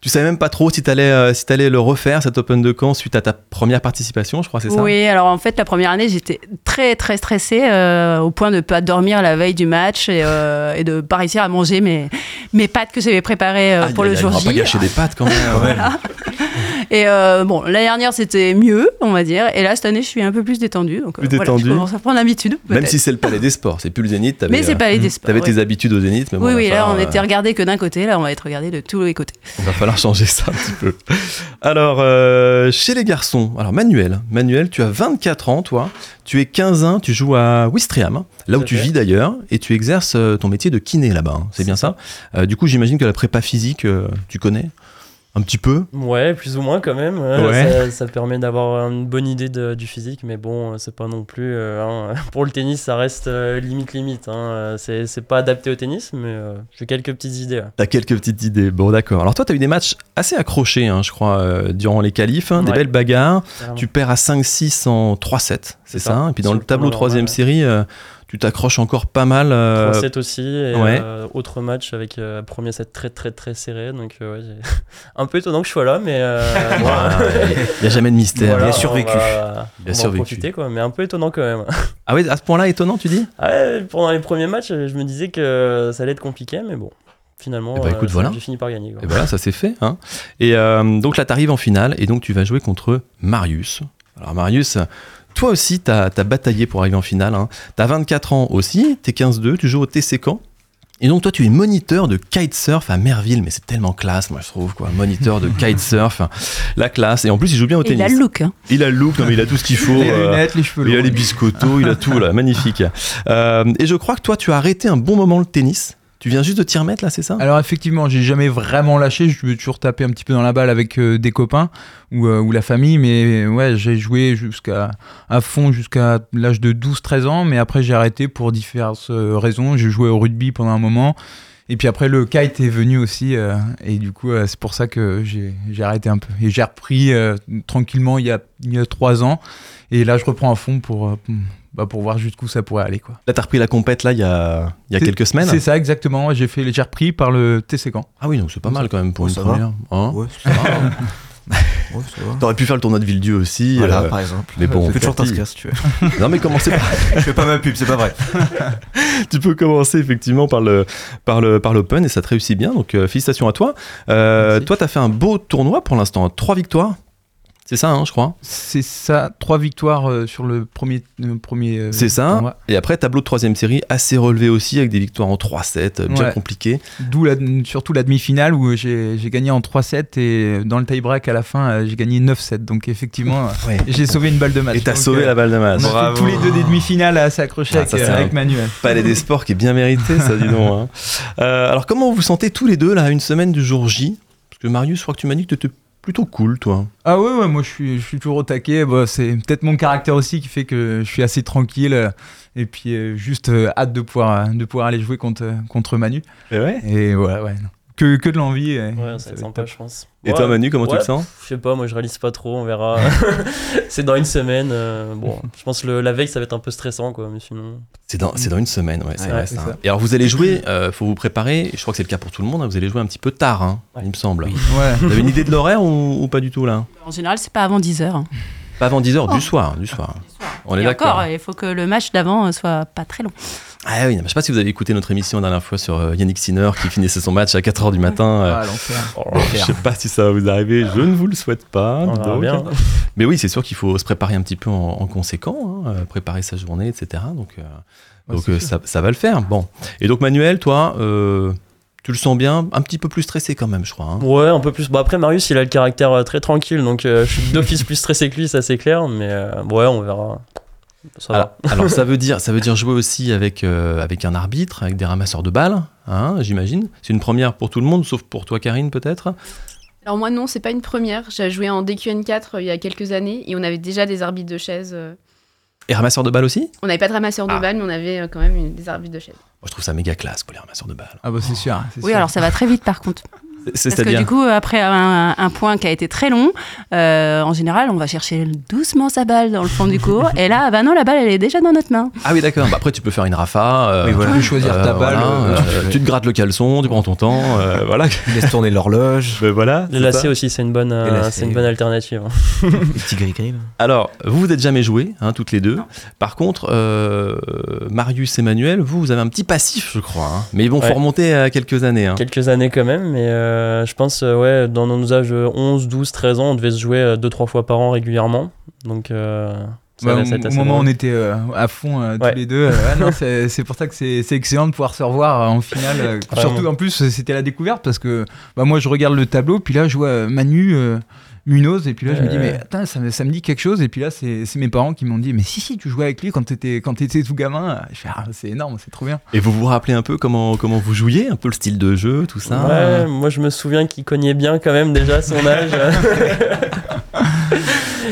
Speaker 3: tu savais même pas trop si t'allais euh, si t'allais le refaire cet Open de Caen suite à ta première participation, je crois, c'est ça?
Speaker 8: Oui, alors en fait, la première année, j'étais très, très stressée euh, au point de ne pas dormir la veille du match et, euh, et de ne pas réussir à manger mes, mes pâtes que j'avais préparées euh, pour le
Speaker 3: aïe,
Speaker 8: jour
Speaker 3: on va
Speaker 8: J.
Speaker 3: pas gâcher des pâtes quand même.
Speaker 8: Voilà. Et bon, l'année dernière, c'était mieux, on va dire. Et là, cette année, je suis un peu plus détendue. Donc,
Speaker 3: Plus
Speaker 8: voilà,
Speaker 3: détendue.
Speaker 8: je commence à prendre l'habitude.
Speaker 3: Même si c'est le Palais des Sports, c'est plus le Zénith.
Speaker 8: Mais c'est pas les des sports.
Speaker 3: T'avais
Speaker 8: ouais.
Speaker 3: tes habitudes au Zénith, mais bon,
Speaker 8: Oui, oui, là, on était regardé que d'un côté. Là, on va être regardé de tous les côtés.
Speaker 3: Il va falloir changer ça un petit peu. Alors, euh, chez les garçons, alors Manuel, Manuel, tu as 24 ans, toi. Tu es 15 ans, tu joues à Wistriam, là où tu vis d'ailleurs, et tu exerces euh, ton métier de kiné là-bas. hein. C'est bien ça Euh, Du coup, j'imagine que la prépa physique, euh, tu connais? Un petit peu
Speaker 7: Ouais, plus ou moins quand même.
Speaker 3: Ouais.
Speaker 7: Ça, ça permet d'avoir une bonne idée de- du physique, mais bon, c'est pas non plus. euh, hein, pour le tennis, ça reste euh, limite limite. Hein. Euh, C'est c'est pas adapté au tennis, mais euh, j'ai quelques petites idées.
Speaker 3: T'as quelques petites idées. Bon, d'accord. Alors, toi, t'as eu des matchs assez accrochés, hein, je crois, euh, durant les qualifs. hein, Des
Speaker 7: Ouais.
Speaker 3: belles bagarres. Tu perds à 5-6 en 3-7, c'est
Speaker 7: C'est
Speaker 3: ça,
Speaker 7: ça.
Speaker 3: Et puis dans le
Speaker 7: le
Speaker 3: tableau troisième série, euh, tu t'accroches encore pas mal. euh,
Speaker 7: 3-7 aussi, et
Speaker 3: ouais.
Speaker 7: euh, autre match avec euh, premier set très très très serré. Donc, euh, ouais, un peu étonnant que je sois là, mais. euh,
Speaker 3: Il n'y a jamais de mystère.
Speaker 7: voilà,
Speaker 3: il a
Speaker 7: on
Speaker 3: survécu.
Speaker 7: va-
Speaker 3: Il a
Speaker 7: on va en
Speaker 3: survécu.
Speaker 7: profiter, quoi, mais un peu étonnant quand même.
Speaker 3: Ah oui, à ce point-là, étonnant, tu dis?
Speaker 7: Ah Ouais, pendant les premiers matchs, je me disais que ça allait être compliqué, mais bon, finalement,
Speaker 3: Eh bah, écoute,
Speaker 7: euh,
Speaker 3: voilà.
Speaker 7: j'ai fini par gagner. quoi.
Speaker 3: Et voilà, ça s'est fait. Hein. Et euh, donc là, tu arrives en finale et donc tu vas jouer contre Marius. Alors Marius, toi aussi, tu as, bataillé pour arriver en finale. Hein. Tu as 24 ans aussi, tu es 15-2, tu joues au TC Caen. Et donc toi, tu es moniteur de kitesurf à Merville, mais c'est tellement classe, moi je trouve, quoi. Moniteur de kitesurf, la classe. Et en plus, il joue bien au
Speaker 8: Et il
Speaker 3: tennis.
Speaker 8: a le look. hein.
Speaker 3: Il a le look, non, mais il a tout ce qu'il faut.
Speaker 10: Les
Speaker 3: euh,
Speaker 10: lunettes, les cheveux
Speaker 3: Il a les biscottos, il a tout, là, magnifique. Euh, et je crois que toi, tu as arrêté un bon moment le tennis. Tu viens juste de t'y remettre, là, c'est ça?
Speaker 10: Alors effectivement, j'ai jamais vraiment lâché. Je veux toujours taper un petit peu dans la balle avec euh, des copains ou, euh, ou la famille, mais ouais, j'ai joué jusqu'à à fond jusqu'à l'âge de 12-13 ans, mais après j'ai arrêté pour diverses euh, raisons. J'ai joué au rugby pendant un moment. Et puis après, le kite est venu aussi. et du coup, c'est pour ça que j'ai arrêté un peu. Et j'ai repris tranquillement il y, a, il y a trois ans. Et là, je reprends à fond pour, bah, pour voir jusqu'où ça pourrait aller. Quoi.
Speaker 3: Là, t'as repris la compète, là, il y a, il y a quelques semaines
Speaker 10: C'est ça, exactement. J'ai fait j'ai repris par le TC Caen.
Speaker 3: Ah oui, donc c'est pas mal quand même pour
Speaker 4: Ouais,
Speaker 3: une
Speaker 4: ça
Speaker 3: première. Hein
Speaker 4: Ouais, ça va. Ouais, va.
Speaker 3: T'aurais pu faire le tournoi de Villedieu aussi.
Speaker 4: Voilà,
Speaker 3: euh,
Speaker 4: par exemple.
Speaker 3: Mais bon,
Speaker 4: tu peux toujours si tu veux.
Speaker 3: Non, mais commencez par.
Speaker 4: Je fais pas ma pub, c'est pas vrai.
Speaker 3: tu peux commencer effectivement par le par le par l'Open et ça te réussit bien. Donc euh, félicitations à toi. Euh, toi, t'as fait un beau tournoi pour l'instant, trois victoires. C'est ça, hein, je crois.
Speaker 10: C'est ça, trois victoires euh, sur le premier. euh, premier euh,
Speaker 3: C'est ça.
Speaker 10: tournoi.
Speaker 3: Et après, tableau de troisième série assez relevé aussi avec des victoires en 3-7, euh, bien
Speaker 10: Ouais.
Speaker 3: compliqué.
Speaker 10: D'où la- surtout la demi-finale où j'ai j'ai gagné en 3-7 et dans le tie-break à la fin, j'ai gagné 9-7. Donc effectivement,
Speaker 3: Ouais.
Speaker 10: j'ai sauvé une balle de match.
Speaker 3: Et t'as
Speaker 10: Donc,
Speaker 3: sauvé
Speaker 10: euh,
Speaker 3: la balle de match.
Speaker 10: On a fait tous les deux des demi-finales à s'accrocher
Speaker 3: Ah,
Speaker 10: avec,
Speaker 3: ça, c'est
Speaker 10: euh,
Speaker 3: un
Speaker 10: avec Manuel.
Speaker 3: Palais des Sports qui est bien mérité, ça, dis donc. hein. Euh, alors, comment vous vous sentez tous les deux, là, une semaine du jour J? Parce que Marius, je crois que tu m'as dit que t'étais plutôt cool, toi.
Speaker 10: Ah ouais, ouais, moi je suis, je suis toujours au taquet. Bah, c'est peut-être mon caractère aussi qui fait que je suis assez tranquille. euh, Et puis euh, juste euh, hâte de pouvoir, de pouvoir aller jouer contre, contre Manu.
Speaker 3: Et ouais.
Speaker 10: Et voilà, ouais. non. Que, que de l'envie. et
Speaker 7: Ouais, ça va
Speaker 10: va
Speaker 7: être
Speaker 10: être
Speaker 7: sympa,
Speaker 10: top.
Speaker 7: je pense.
Speaker 3: Et toi, Manu, comment tu le sens
Speaker 7: Je sais pas, moi je réalise pas trop, on verra. c'est dans une semaine. euh, bon, je pense que le- la veille ça va être un peu stressant, quoi, mais sinon.
Speaker 3: C'est dans, c'est dans une semaine, ouais, c'est
Speaker 7: Ouais,
Speaker 3: vrai.
Speaker 7: c'est
Speaker 3: ça.
Speaker 7: ça.
Speaker 3: Et alors, vous allez jouer, euh, faut vous préparer, je crois que c'est le cas pour tout le monde, hein, vous allez jouer un petit peu tard, hein, il me semble.
Speaker 10: Ouais.
Speaker 3: Vous avez une idée de l'horaire ou, ou pas du tout, là
Speaker 8: En général, c'est pas avant 10h.
Speaker 3: Pas avant 10h du soir, du soir. On est d'accord.
Speaker 8: encore, il faut que le match d'avant euh, soit pas très long.
Speaker 3: Ah oui, je sais pas si vous avez écouté notre émission la dernière fois sur euh, Yannick Sinner qui finissait son match à 4h du matin. euh,
Speaker 10: Ah.
Speaker 3: Bon, je sais pas si ça va vous arriver, je ne vous le souhaite pas. Donc.
Speaker 7: bien.
Speaker 3: Mais oui, c'est sûr qu'il faut se préparer un petit peu en, en conséquent, hein, euh, préparer sa journée, etc. Donc, euh,
Speaker 10: Ouais,
Speaker 3: euh, ça, ça va le faire. Bon. Et donc Manuel, toi, euh, tu le sens bien, un petit peu plus stressé quand même, je crois. hein.
Speaker 7: Ouais, un peu plus. Bon, après, Marius il a le caractère très tranquille, donc je suis d'office plus stressé que lui, ça c'est clair, mais ouais, on verra. Ça
Speaker 3: alors,
Speaker 7: va.
Speaker 3: alors, ça veut dire, ça veut dire jouer aussi avec euh, avec un arbitre, avec des ramasseurs de balles, hein, j'imagine. C'est une première pour tout le monde, sauf pour toi, Karine, peut-être?
Speaker 9: Alors moi non, c'est pas une première. J'ai joué en DQN4 euh, il y a quelques années et on avait déjà des arbitres de chaises. euh.
Speaker 3: Et ramasseurs de balles aussi?
Speaker 9: On n'avait pas de ramasseur de
Speaker 3: Ah.
Speaker 9: balles, mais on avait euh, quand même une- des arbitres de chaises.
Speaker 3: Moi, je trouve ça méga classe, quoi, les ramasseurs de balles.
Speaker 10: Ah bah c'est sûr. c'est
Speaker 8: Oui,
Speaker 10: sûr.
Speaker 8: alors ça va très vite par contre.
Speaker 3: C'est-
Speaker 8: Parce que du coup, après un, un point qui a été très long, euh, en général, on va chercher doucement sa balle dans le fond du cours. et là, bah non, la balle, elle est déjà dans notre main.
Speaker 3: Ah oui, d'accord. Bah après, tu peux faire une rafa. euh,
Speaker 10: Oui, voilà. Tu peux choisir ta balle,
Speaker 3: voilà,
Speaker 10: euh,
Speaker 3: euh,
Speaker 4: tu
Speaker 3: te grattes le caleçon, tu prends ton temps. euh, voilà.
Speaker 4: Tu laisses tourner l'horloge.
Speaker 3: Voilà.
Speaker 7: Lacets
Speaker 3: ça.
Speaker 7: aussi, c'est une bonne, euh, c'est une bonne alternative.
Speaker 4: Les petits gris-gris. là.
Speaker 3: Alors, vous, vous n'êtes jamais joué, hein, toutes les deux. Par contre, euh, Marius et Manuel, vous, vous avez un petit passif, je crois. hein. Mais bon, faut
Speaker 7: Ouais.
Speaker 3: remonter à quelques années. hein.
Speaker 7: Quelques années quand même, mais euh, je pense, euh, ouais, dans nos âges de 11, 12, 13 ans, on devait se jouer 2-3 fois par an régulièrement. Donc, euh, ça
Speaker 10: au moment où on était euh, à fond euh,
Speaker 7: Ouais.
Speaker 10: tous les deux, euh, c'est pour ça que c'est excellent de pouvoir se revoir euh, en finale. euh, surtout en plus, euh, c'était la découverte parce que bah, moi je regarde le tableau, puis là je vois euh, Manu. Euh, Munoz. Et puis là, je me dis, mais attends, ça, me- ça me dit quelque chose. Et puis là, c'est c'est mes parents qui m'ont dit, mais si, si, tu jouais avec lui quand t'étais quand t'étais tout gamin. Je fais, ah, c'est énorme, c'est trop bien.
Speaker 3: Et vous vous rappelez un peu comment, comment vous jouiez, un peu le style de jeu, tout ça
Speaker 7: Ouais, moi je me souviens qu'il cognait bien quand même déjà à son âge.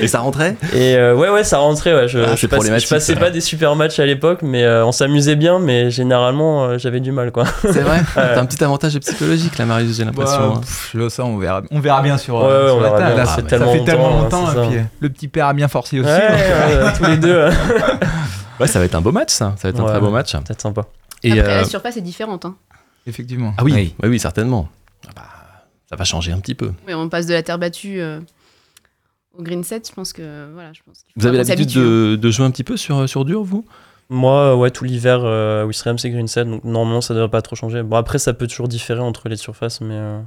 Speaker 3: Et ça rentrait
Speaker 7: Et euh, ouais, ouais, ça rentrait. Ouais. Je,
Speaker 3: Ah,
Speaker 7: je je passais
Speaker 3: ça.
Speaker 7: pas des super matchs à l'époque, mais euh, on s'amusait bien, mais généralement euh, j'avais du mal quoi.
Speaker 3: C'est vrai T'as un petit avantage psychologique là, Marius, j'ai l'impression.
Speaker 10: Bah,
Speaker 3: hein.
Speaker 10: ça, on verra, on verra bien sur,
Speaker 7: Ouais, ouais,
Speaker 10: sur
Speaker 7: on
Speaker 10: la table. Là,
Speaker 7: ça fait
Speaker 10: ça
Speaker 7: tellement
Speaker 10: fait tellement
Speaker 7: longtemps,
Speaker 10: longtemps.
Speaker 7: hein,
Speaker 10: et
Speaker 7: c'est
Speaker 10: puis,
Speaker 7: ça.
Speaker 10: le petit père a bien forcé aussi.
Speaker 7: Tous les deux.
Speaker 3: Ouais, ça va être un beau match, ça. Ça va être un très beau match.
Speaker 7: Peut-être sympa.
Speaker 3: Et,
Speaker 9: Après,
Speaker 3: euh,
Speaker 9: la surface est différente. hein.
Speaker 10: Effectivement.
Speaker 3: Ah oui,
Speaker 4: Oui.
Speaker 3: oui, certainement. Ah bah, ça va changer un petit peu.
Speaker 9: Oui, on passe de la terre battue euh, au green set. Je pense que voilà, je pense qu'il faut
Speaker 3: Vous avez l'habitude
Speaker 9: hein.
Speaker 3: de, de jouer un petit peu sur, sur dur, vous?
Speaker 7: Moi, ouais, tout l'hiver, euh, Wistreham c'est green set, donc normalement ça devrait pas trop changer. Bon, après, ça peut toujours différer entre les surfaces, mais euh,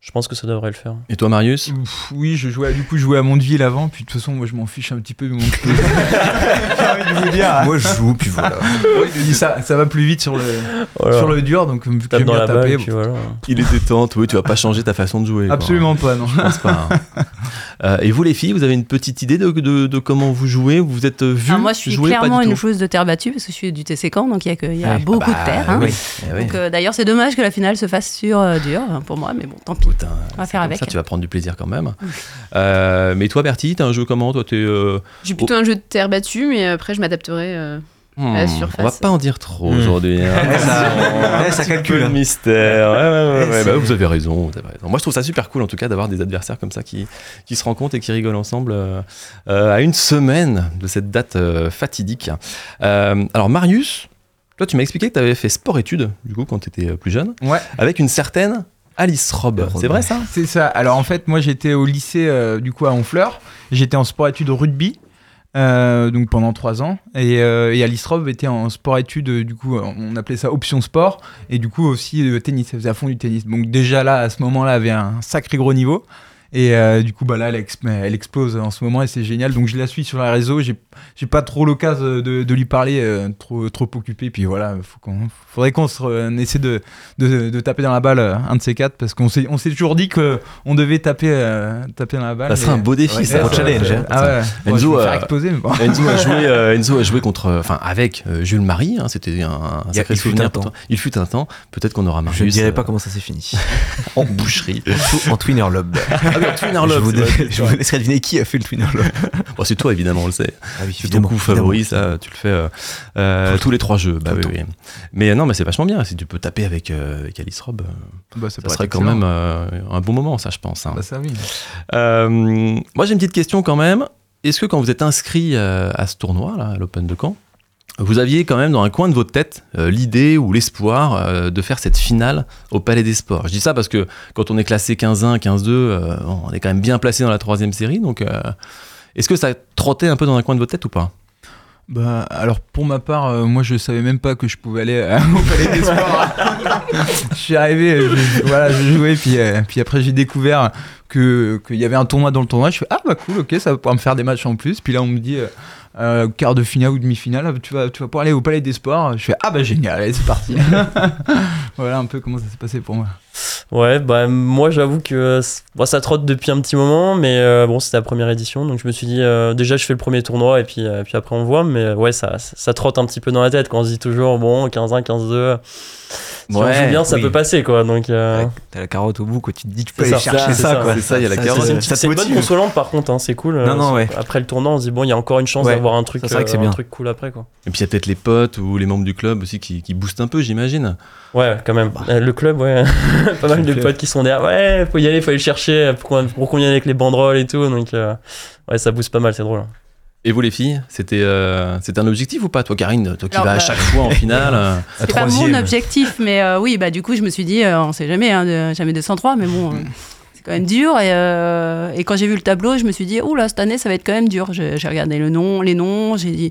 Speaker 7: je pense que ça devrait le faire.
Speaker 3: Et toi, Marius?
Speaker 10: Oui, je jouais, du coup, je jouais à Mondeville avant, puis de toute façon, moi, je m'en fiche un petit peu de mon envie de dire. hein.
Speaker 4: Moi, je joue, puis voilà.
Speaker 10: Ça, ça va plus vite sur le,
Speaker 7: Voilà.
Speaker 10: sur le dur, donc vu que bien
Speaker 7: la balle,
Speaker 10: taper.
Speaker 7: et puis voilà.
Speaker 3: Il est détente, oui, tu vas pas changer ta façon de jouer. quoi.
Speaker 10: Absolument pas, non.
Speaker 3: Je pense pas. hein. Euh, et vous, les filles, vous avez une petite idée de, de, de comment vous jouez Vous vous êtes vu
Speaker 8: Alors moi, je suis
Speaker 3: jouer
Speaker 8: clairement une joueuse de terre battue parce que je suis du TC Camp, donc il y a, que- il y a
Speaker 3: Ouais,
Speaker 8: beaucoup
Speaker 3: bah,
Speaker 8: de terre. hein.
Speaker 3: oui, eh oui.
Speaker 8: Donc euh, d'ailleurs, c'est dommage que la finale se fasse sur euh, dur pour moi, mais bon, tant pis.
Speaker 3: Putain,
Speaker 8: On va faire avec.
Speaker 3: Ça, tu vas prendre du plaisir quand même. Euh, mais toi, Bertie, t'as un jeu comment Toi, t'es. euh,
Speaker 9: J'ai plutôt un jeu de terre battue, mais après, je m'adapterai euh,
Speaker 3: hmm, on va pas en dire trop
Speaker 4: Hmm.
Speaker 3: aujourd'hui. hein.
Speaker 4: Ça- ça calcule,
Speaker 3: peu de
Speaker 4: hein.
Speaker 3: mystère. Ouais, ouais, ouais,
Speaker 4: Ouais,
Speaker 3: ouais,
Speaker 4: c'est-
Speaker 3: bah, vous avez raison, vous avez raison. Moi, je trouve ça super cool en tout cas d'avoir des adversaires comme ça qui, qui se rencontrent et qui rigolent ensemble euh, euh, à une semaine de cette date euh, fatidique. Euh, alors, Marius, toi, tu m'as expliqué que tu avais fait sport-études du coup quand tu étais plus jeune
Speaker 10: Ouais.
Speaker 3: avec une certaine Alice Robb. C'est vrai ça?
Speaker 10: C'est ça. Alors en fait, moi j'étais au lycée euh, du coup à Honfleur. J'étais en sport-études au rugby. Euh, donc pendant trois ans. Et, euh, et était en sport-études euh, du coup euh, on appelait ça option sport. Et du coup aussi tennis elle faisait à fond du tennis. Donc déjà là à ce moment là elle avait un sacré gros niveau et euh, du coup bah là elle, ex- elle explose en ce moment et c'est génial donc je la suis sur les réseaux j'ai j'ai pas trop l'occasion de, de lui parler euh, trop trop occupé puis voilà faut qu'on faudrait qu'on essaie de, de, de taper dans la balle euh, un de ces quatre parce qu'on s'est on s'est toujours dit que on devait taper euh, taper dans la balle
Speaker 3: Ça serait un beau défi,
Speaker 10: Ouais,
Speaker 3: ça.
Speaker 10: ouais,
Speaker 4: challenge, hein.
Speaker 10: ah ouais Bon,
Speaker 3: Enzo,
Speaker 10: exploser bon.
Speaker 3: A joué, Enzo a joué contre, enfin avec euh, Jules Marie. hein, C'était un, un sacré
Speaker 4: il fut
Speaker 3: souvenir
Speaker 4: un
Speaker 3: pour
Speaker 4: temps.
Speaker 3: Il fut un temps. Peut-être qu'on aura Marius.
Speaker 4: Je ne dirai
Speaker 3: euh,
Speaker 4: pas comment ça s'est fini.
Speaker 3: en boucherie.
Speaker 4: en, en Twinner Lob.
Speaker 3: Twinner
Speaker 4: je vous, je laisserai deviner qui a fait le.
Speaker 3: Bon, c'est toi évidemment, on le sait.
Speaker 4: Ah oui,
Speaker 3: C'est ton coup favori, ça, tu le fais euh, euh, tous les trois jeux. Bah
Speaker 4: Tout
Speaker 3: oui,
Speaker 4: le
Speaker 3: oui. Mais non, mais c'est vachement bien. Si tu peux taper avec, euh, avec Alice euh,
Speaker 10: Bah, ça
Speaker 3: serait quand
Speaker 10: excellent.
Speaker 3: même euh, un bon moment, ça, je pense. hein.
Speaker 10: Bah, ça oui
Speaker 3: Euh, moi, j'ai une petite question quand même. Est-ce que quand vous êtes inscrit euh, à ce tournoi, là, à l'Open de Caen, vous aviez quand même dans un coin de votre tête euh, l'idée ou l'espoir euh, de faire cette finale au Palais des Sports Je dis ça parce que quand on est classé 15-1, 15-2, euh, on est quand même bien placé dans la troisième série. Donc, est-ce que ça trottait un peu dans un coin de votre tête ou pas?
Speaker 10: Bah, alors pour ma part, moi je savais même pas que je pouvais aller au Palais des Sports. je suis arrivé, je, voilà, je jouais, puis, puis après j'ai découvert qu'il y avait un tournoi dans le tournoi. Je fais ah bah cool, ok, ça va pouvoir me faire des matchs en plus. Puis là on me dit euh, euh, quart de finale ou demi-finale, tu vas tu vas pouvoir aller au Palais des Sports. Je fais ah bah génial, allez c'est parti. voilà un peu comment ça s'est passé pour moi.
Speaker 7: Ouais, bah moi j'avoue que euh, bon, ça trotte depuis un petit moment, mais euh, bon, c'était la première édition, donc je me suis dit euh, déjà je fais le premier tournoi et puis, euh, puis après on voit, mais ouais, ça, ça, trotte un petit peu dans la tête quand on se dit toujours bon, 15-1, 15-2. Si on
Speaker 3: Ouais,
Speaker 7: joue bien, ça
Speaker 4: oui.
Speaker 7: peut passer quoi, donc. euh,
Speaker 4: T'as la carotte au bout, quoi. Tu te dis, tu peux aller
Speaker 7: ça,
Speaker 4: chercher ça,
Speaker 7: ça,
Speaker 4: quoi.
Speaker 3: c'est ça, il y a la carotte.
Speaker 4: c'est-
Speaker 7: une, bonne consolante par contre, hein, c'est cool.
Speaker 4: Non, non, ouais.
Speaker 7: Après le tournoi, on se dit bon, il y a encore une chance
Speaker 4: Ouais.
Speaker 7: d'avoir un truc,
Speaker 4: Ça, c'est vrai que c'est
Speaker 7: euh,
Speaker 4: bien.
Speaker 7: un truc cool après quoi.
Speaker 3: Et puis il y a peut-être les potes ou les membres du club aussi qui, qui boostent un peu, j'imagine.
Speaker 7: Ouais, quand même. Euh, le club, ouais. pas mal de
Speaker 4: club.
Speaker 7: potes qui sont derrière. Ouais, faut y aller, faut aller le chercher. Pour qu'on pour qu'on vienne avec les banderoles et tout. Donc, euh, ouais, ça booste pas mal, c'est drôle.
Speaker 3: Et vous les filles, c'était euh, c'était un objectif ou pas Toi Karine, toi qui
Speaker 8: Alors,
Speaker 3: vas à
Speaker 8: bah-
Speaker 3: chaque fois en finale. euh,
Speaker 8: C'est pas mon objectif, mais euh, oui, bah du coup, je me suis dit, euh, on sait jamais, hein, de- jamais 203, mais bon, euh, c'est quand même dur. Et, euh, et quand j'ai vu le tableau, je me suis dit, oula, cette année, ça va être quand même dur. J'ai j'ai regardé le nom, les noms, j'ai dit,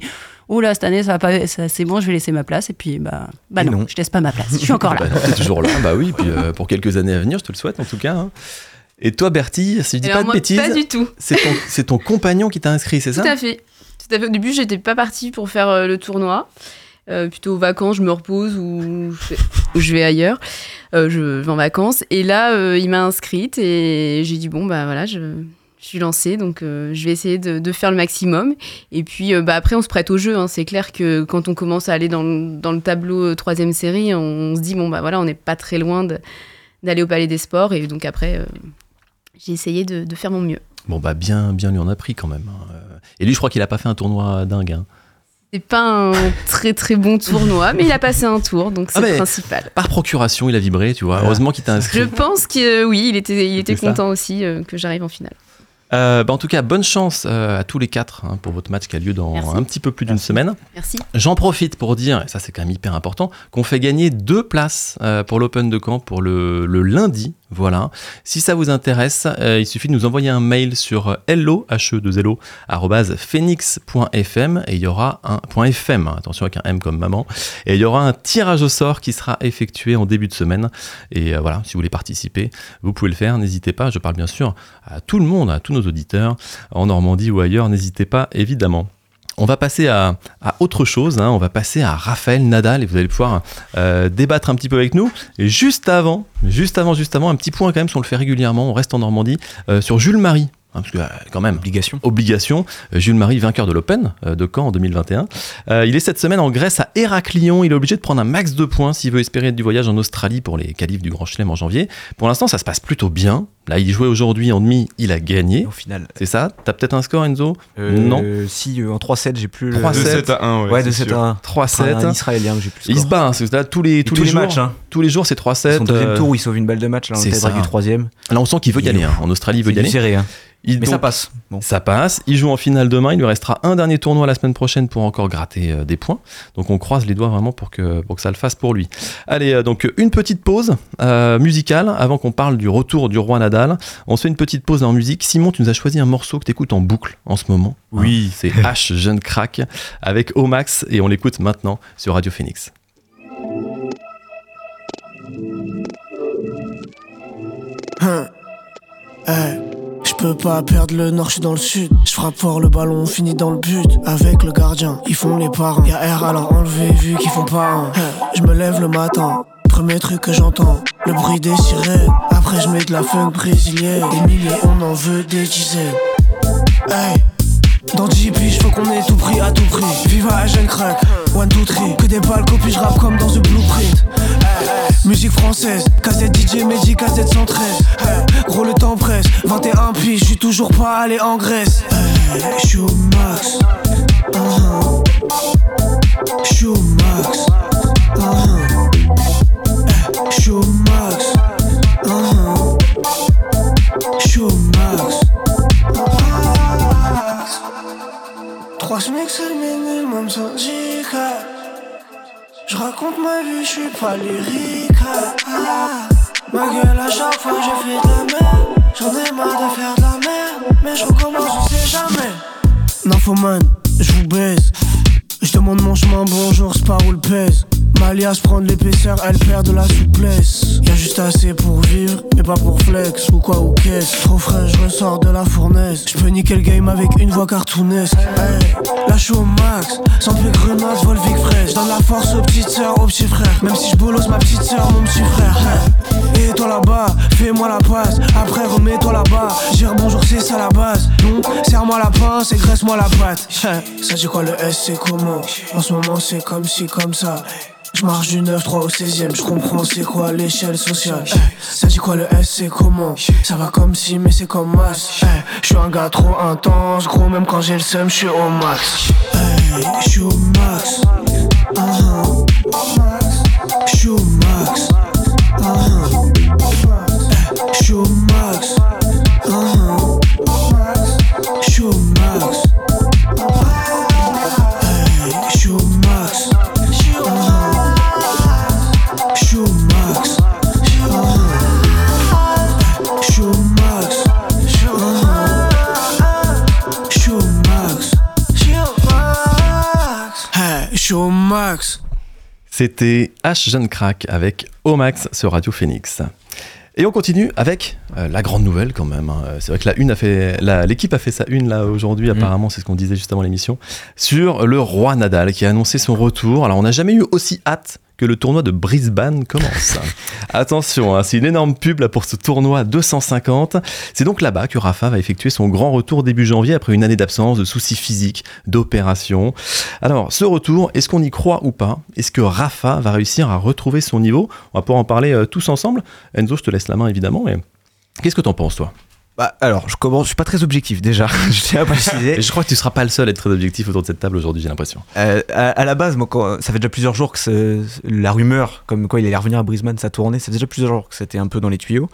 Speaker 8: oula, cette année, ça va pas, ça- c'est bon, je vais laisser ma place. Et puis, bah, bah
Speaker 4: Et
Speaker 8: non,
Speaker 4: non.
Speaker 8: je laisse pas ma place. Je suis encore là.
Speaker 3: Bah non, t'es toujours là, bah oui, puis euh, pour quelques années à venir, je te le souhaite en tout cas. hein. Et toi Bertie, si je dis
Speaker 9: Alors,
Speaker 3: pas de
Speaker 9: moi,
Speaker 3: bêtises,
Speaker 9: Pas du tout.
Speaker 3: c'est ton, c'est ton compagnon qui t'a inscrit, c'est ça?
Speaker 9: Tout à fait. Tout à fait. Au début, j'étais pas partie pour faire euh, le tournoi. Euh, plutôt aux vacances, je me repose ou je, fais- ou je vais ailleurs. Euh, je vais en vacances. Et là, euh, il m'a inscrite et j'ai dit bon, bah voilà, je, je suis lancée, donc euh, je vais essayer de, de faire le maximum. Et puis euh, bah, après, on se prête au jeu. hein. C'est clair que quand on commence à aller dans, le- dans le tableau euh, troisième série, on, se dit, bon, bah voilà, on n'est pas très loin d'aller au Palais des Sports. Et donc après, euh, j'ai essayé de, de faire mon mieux.
Speaker 3: Bon, bah, bien, bien lui en a pris quand même. hein. Et lui, je crois qu'il a pas fait un tournoi dingue. hein.
Speaker 9: C'est pas un très très bon tournoi, mais il a passé un tour, donc c'est
Speaker 3: Ah, mais
Speaker 9: le principal.
Speaker 3: Par procuration, il a vibré, tu vois. Heureusement qu'il t'a inscrit.
Speaker 9: Je pense que euh, oui, il était, il était
Speaker 3: C'est ça.
Speaker 9: content aussi euh, que j'arrive en finale.
Speaker 3: Euh, bah, en tout cas, bonne chance euh, à tous les quatre hein, pour votre match qui a lieu dans
Speaker 9: Merci.
Speaker 3: un petit peu plus d'une semaine.
Speaker 9: Merci.
Speaker 3: J'en profite pour dire, et ça c'est quand même hyper important, qu'on fait gagner deux places euh, pour l'Open de Caen pour le, le lundi. Voilà. Si ça vous intéresse, euh, il suffit de nous envoyer un mail sur hello, h e 2 lo arrobase phoenix.fm et il y aura un .fm, attention avec un M comme maman, et il y aura un tirage au sort qui sera effectué en début de semaine. Et euh, voilà, si vous voulez participer, vous pouvez le faire, n'hésitez pas. Je parle bien sûr à tout le monde, à tous nos auditeurs, en Normandie ou ailleurs, n'hésitez pas évidemment. On va passer à, autre chose, hein. on va passer à Raphaël Nadal et vous allez pouvoir euh, débattre un petit peu avec nous. Juste avant, juste avant, juste avant, un petit point quand même, si on le fait régulièrement, on reste en Normandie, euh, sur Jules Marie. Hein, parce que euh, quand même,
Speaker 4: Obligation.
Speaker 3: obligation. Euh, Jules Marie, vainqueur de l'Open euh, de Caen en 2021. Euh, il est cette semaine en Grèce à Héraclion. Il est obligé de prendre un max de points s'il veut espérer du voyage en Australie pour les qualifs du Grand Chelem en janvier. Pour l'instant, ça se passe plutôt bien. Là, il jouait aujourd'hui en demi, il a gagné.
Speaker 4: Au final.
Speaker 3: C'est ça? T'as peut-être un score, Enzo?
Speaker 4: Euh,
Speaker 3: Non.
Speaker 4: Si, euh, en 3-7, j'ai plus le.
Speaker 3: 3-7.
Speaker 5: 2-7 à 1, ouais.
Speaker 4: Ouais,
Speaker 5: c'est
Speaker 4: 2-7
Speaker 5: sûr.
Speaker 4: à 1.
Speaker 3: 3-7.
Speaker 4: Un israélien, j'ai plus.
Speaker 3: Il se bat, hein, parce que là, tous les, tous
Speaker 4: tous
Speaker 3: les,
Speaker 4: les
Speaker 3: jours,
Speaker 4: matchs, hein.
Speaker 3: tous les jours, c'est 3-7.
Speaker 4: Son deuxième tour où il sauve une balle de match, là, était
Speaker 3: ça.
Speaker 4: du troisième.
Speaker 3: Là, on sent qu'il veut aller. hein. En Australie, il veut aller.
Speaker 4: serré, hein.
Speaker 3: Il-
Speaker 4: Mais ça passe. Bon.
Speaker 3: Ça passe. Il joue en finale demain. Il lui restera un dernier tournoi la semaine prochaine pour encore gratter euh, des points. Donc on croise les doigts vraiment pour que, pour que ça le fasse pour lui. Allez, euh, donc une petite pause euh, musicale avant qu'on parle du retour du roi Nadal. On se fait une petite pause en musique. Simon, tu nous as choisi un morceau que tu écoutes en boucle en ce moment.
Speaker 5: Oui.
Speaker 3: Hein, c'est H Jeune Crack avec Omax et on l'écoute maintenant sur Radio Phoenix.
Speaker 11: Hein. Hey, peux pas perdre le nord, je suis dans le sud. Je frappe fort le ballon, on finit dans le but. Avec le gardien, ils font les parents. Y'a R alors enlevé vu qu'ils font pas un. Je me lève le matin. Premier truc que j'entends, le bruit des sirènes. Après je mets de la funk brésilienne. Des milliers, on en veut des dizaines. Hey, dans 10 piges, faut qu'on ait tout pris à tout prix. Viva jeune crack, one, two, three. Que des balles, copies, je rappe comme dans The Blueprint. Hey, musique française, casette DJ Mehdi, casette 113. Hey, gros, le temps presse, 21 piges, je suis toujours pas allé en Grèce. Hey, je au max. Uh-huh. Je suis au max. Je suis au max. Je suis au max. Trois semaines, le minimum syndical. Je raconte ma vie, je suis pas lyrique. Ma gueule à chaque fois, j'ai fait de la merde. J'en ai marre de faire de la. Mais je recommence, on sait jamais. Nymphoman, je vous baise. Je demande mon chemin, bonjour, c'est pas où le pèse. Malias prend de l'épaisseur, elle perd de la souplesse. Y'a juste assez pour vivre, mais pas pour flex ou quoi ou qu'est-ce. Trop frais, je ressors de la fournaise. Je peux niquer le game avec une voix cartoonesque. Là je suis au max, sans plus grenade, Volvic fraîche. Donne la force aux petites sœurs, aux petits frères. Même si je bolosse ma petite sœur, mon petit frère. Hey. Et toi là-bas, fais-moi la passe. Après remets-toi là-bas. Dire bonjour, c'est ça la base. Donc, serre-moi la pince et graisse-moi la patte. Hey, ça dit quoi le S, c'est comment? En ce moment, c'est comme si, comme ça. Je marche du 9-3 au 16ème, je comprends c'est quoi l'échelle sociale. Hey, ça dit quoi le S, c'est comment? Ça va comme si, mais c'est comme masse. Hey, je suis un gars trop intense, gros, même quand j'ai le seum, je suis au max. Hey, je suis au max. Je suis au max.
Speaker 3: C'était H Jeune Crack avec Omax sur Radio Phoenix. Et on continue avec euh, la grande nouvelle quand même. hein. C'est vrai que la une a fait, l'équipe a fait sa une là aujourd'hui. Apparemment, c'est ce qu'on disait juste avant l'émission sur le roi Nadal qui a annoncé son retour. Alors, on n'a jamais eu aussi hâte que le tournoi de Brisbane commence. Attention, hein, c'est une énorme pub là pour ce tournoi 250. C'est donc là-bas que Rafa va effectuer son grand retour début janvier après une année d'absence, de soucis physiques, d'opérations. Alors, ce retour, est-ce qu'on y croit ou pas? Est-ce que Rafa va réussir à retrouver son niveau? On va pouvoir en parler euh, tous ensemble. Enzo, je te laisse la main évidemment. Mais qu'est-ce que t'en penses, toi?
Speaker 4: Bah, alors, je commence, je suis pas très objectif déjà. je tiens à préciser.
Speaker 3: Je crois que tu seras pas le seul à être très objectif autour de cette table aujourd'hui, j'ai l'impression.
Speaker 4: Euh, à, à la base, moi, quand- ça fait déjà plusieurs jours que ce- la rumeur, comme quoi il allait revenir à Brisbane, ça tournait. Ça fait déjà plusieurs jours que c'était un peu dans les tuyaux.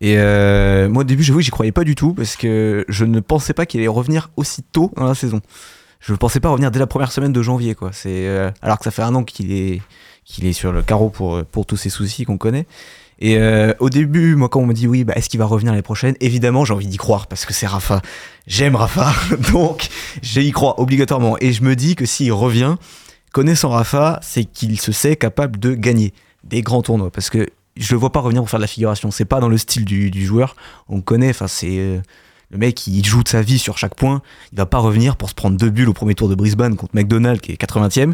Speaker 4: Et euh, moi, au début, j'avoue, que j'y croyais pas du tout parce que je ne pensais pas qu'il allait revenir aussi tôt dans la saison. Je ne pensais pas revenir dès la première semaine de janvier, quoi. C'est euh, alors que ça fait un an qu'il est qu'il est sur le carreau pour pour tous ces soucis qu'on connaît. Et euh, au début, moi, quand on me dit oui, bah, est-ce qu'il va revenir l'année prochaine? Évidemment, j'ai envie d'y croire parce que c'est Rafa. J'aime Rafa, donc j'y crois obligatoirement. Et je me dis que s'il revient, connaissant Rafa, c'est qu'il se sait capable de gagner des grands tournois. Parce que je le vois pas revenir pour faire de la figuration. C'est pas dans le style du, joueur. On connaît. Enfin, c'est euh, le mec, il joue de sa vie sur chaque point. Il va pas revenir pour se prendre deux bulles au premier tour de Brisbane contre McDonald qui est 80e.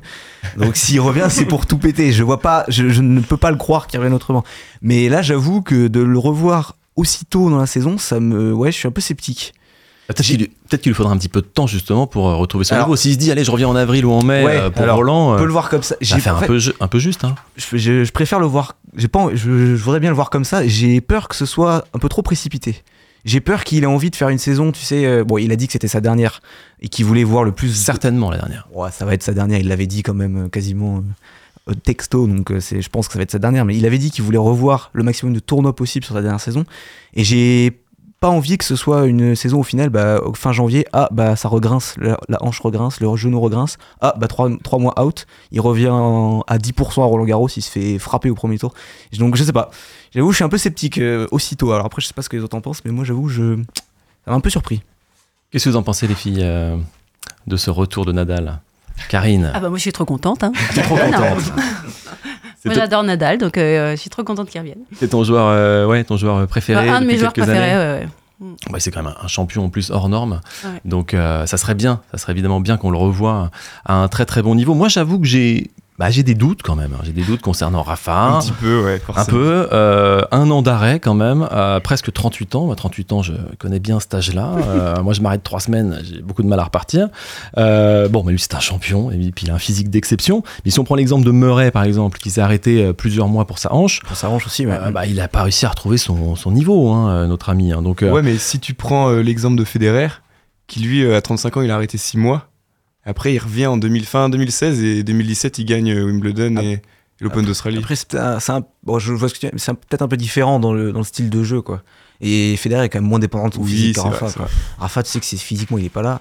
Speaker 4: Donc s'il revient, c'est pour tout péter. Je vois pas, je, je ne peux pas le croire qu'il revienne autrement. Mais là, j'avoue que de le revoir aussitôt dans la saison, ça me, ouais, je suis un peu sceptique.
Speaker 3: Peut-être qu'il peut-être qu'il lui faudra un petit peu de temps justement pour euh, retrouver son
Speaker 4: Alors-
Speaker 3: niveau. S'il se dit, allez, je reviens en avril ou en mai
Speaker 4: Ouais,
Speaker 3: euh, pour
Speaker 4: alors,
Speaker 3: Roland,
Speaker 4: on peut
Speaker 3: euh,
Speaker 4: le voir comme ça.
Speaker 3: faire
Speaker 4: en
Speaker 3: un,
Speaker 4: fait-
Speaker 3: peu, un peu juste. Hein.
Speaker 4: je, je- je préfère le voir. J'ai pas, je, je voudrais bien le voir comme ça. J'ai peur que ce soit un peu trop précipité. J'ai peur qu'il ait envie de faire une saison, tu sais. euh, bon, il a dit que c'était sa dernière et qu'il voulait voir le plus.
Speaker 3: Certainement la dernière.
Speaker 4: Ouais, ça va être sa dernière. Il l'avait dit quand même euh, quasiment euh, texto, donc euh, c'est, je pense que ça va être sa dernière. Mais il avait dit qu'il voulait revoir le maximum de tournois possible sur sa dernière saison. Et j'ai pas envie que ce soit une saison au final, bah, fin janvier, ah bah ça regrince, la, la hanche regrince, le genou regrince, ah bah 3, mois out, il revient en- à 10% à Roland Garros, il se fait frapper au premier tour. Donc je sais pas, j'avoue je suis un peu sceptique euh, aussitôt. Alors après je sais pas ce que les autres en pensent, mais moi j'avoue je... ça m'a un peu surpris.
Speaker 3: Qu'est-ce que vous en pensez, les filles, euh, de ce retour de Nadal? Karine?
Speaker 8: Ah bah moi je suis trop contente. Hein.
Speaker 3: T'es trop contente.
Speaker 8: Moi j'adore Nadal, donc euh, je suis trop contente qu'il revienne.
Speaker 3: C'est ton joueur, euh, ouais, ton joueur préféré
Speaker 8: Bah, un de mes joueurs préférés, ouais,
Speaker 3: c'est quand même un champion en plus hors norme.
Speaker 8: Ouais.
Speaker 3: Donc euh, ça serait bien, ça serait évidemment bien qu'on le revoie à un très très bon niveau. Moi j'avoue que j'ai bah, j'ai des doutes quand même. J'ai des doutes concernant Rafa.
Speaker 5: Un petit peu, ouais,
Speaker 3: Un
Speaker 5: forcément.
Speaker 3: peu. euh, un an d'arrêt quand même. euh, presque 38 ans. Moi, 38 ans, je connais bien cet âge-là. Euh, moi, je m'arrête trois semaines. J'ai beaucoup de mal à repartir. Bon, mais lui, c'est un champion. Et puis, il a un physique d'exception. Mais si on prend l'exemple de Murray, par exemple, qui s'est arrêté plusieurs mois pour sa hanche.
Speaker 4: Pour sa hanche aussi, ouais.
Speaker 3: bah, il n'a pas réussi à retrouver son, son niveau, hein, notre ami. hein. Donc,
Speaker 5: Ouais, mais si tu prends l'exemple de Federer, qui lui, à 35 ans, il a arrêté 6 mois. Après, il revient en 2000, fin 2016 et 2017, il gagne euh, Wimbledon et, et l'Open d'Australie.
Speaker 4: Après, c'est un, c'est un- bon, peut-être un peu différent dans le, dans le style de jeu, quoi. Et Federer est quand même moins dépendant de son
Speaker 5: Oui,
Speaker 4: physique Rafa.
Speaker 5: vrai,
Speaker 4: quoi. Rafa, tu sais que c'est physiquement, il est pas là.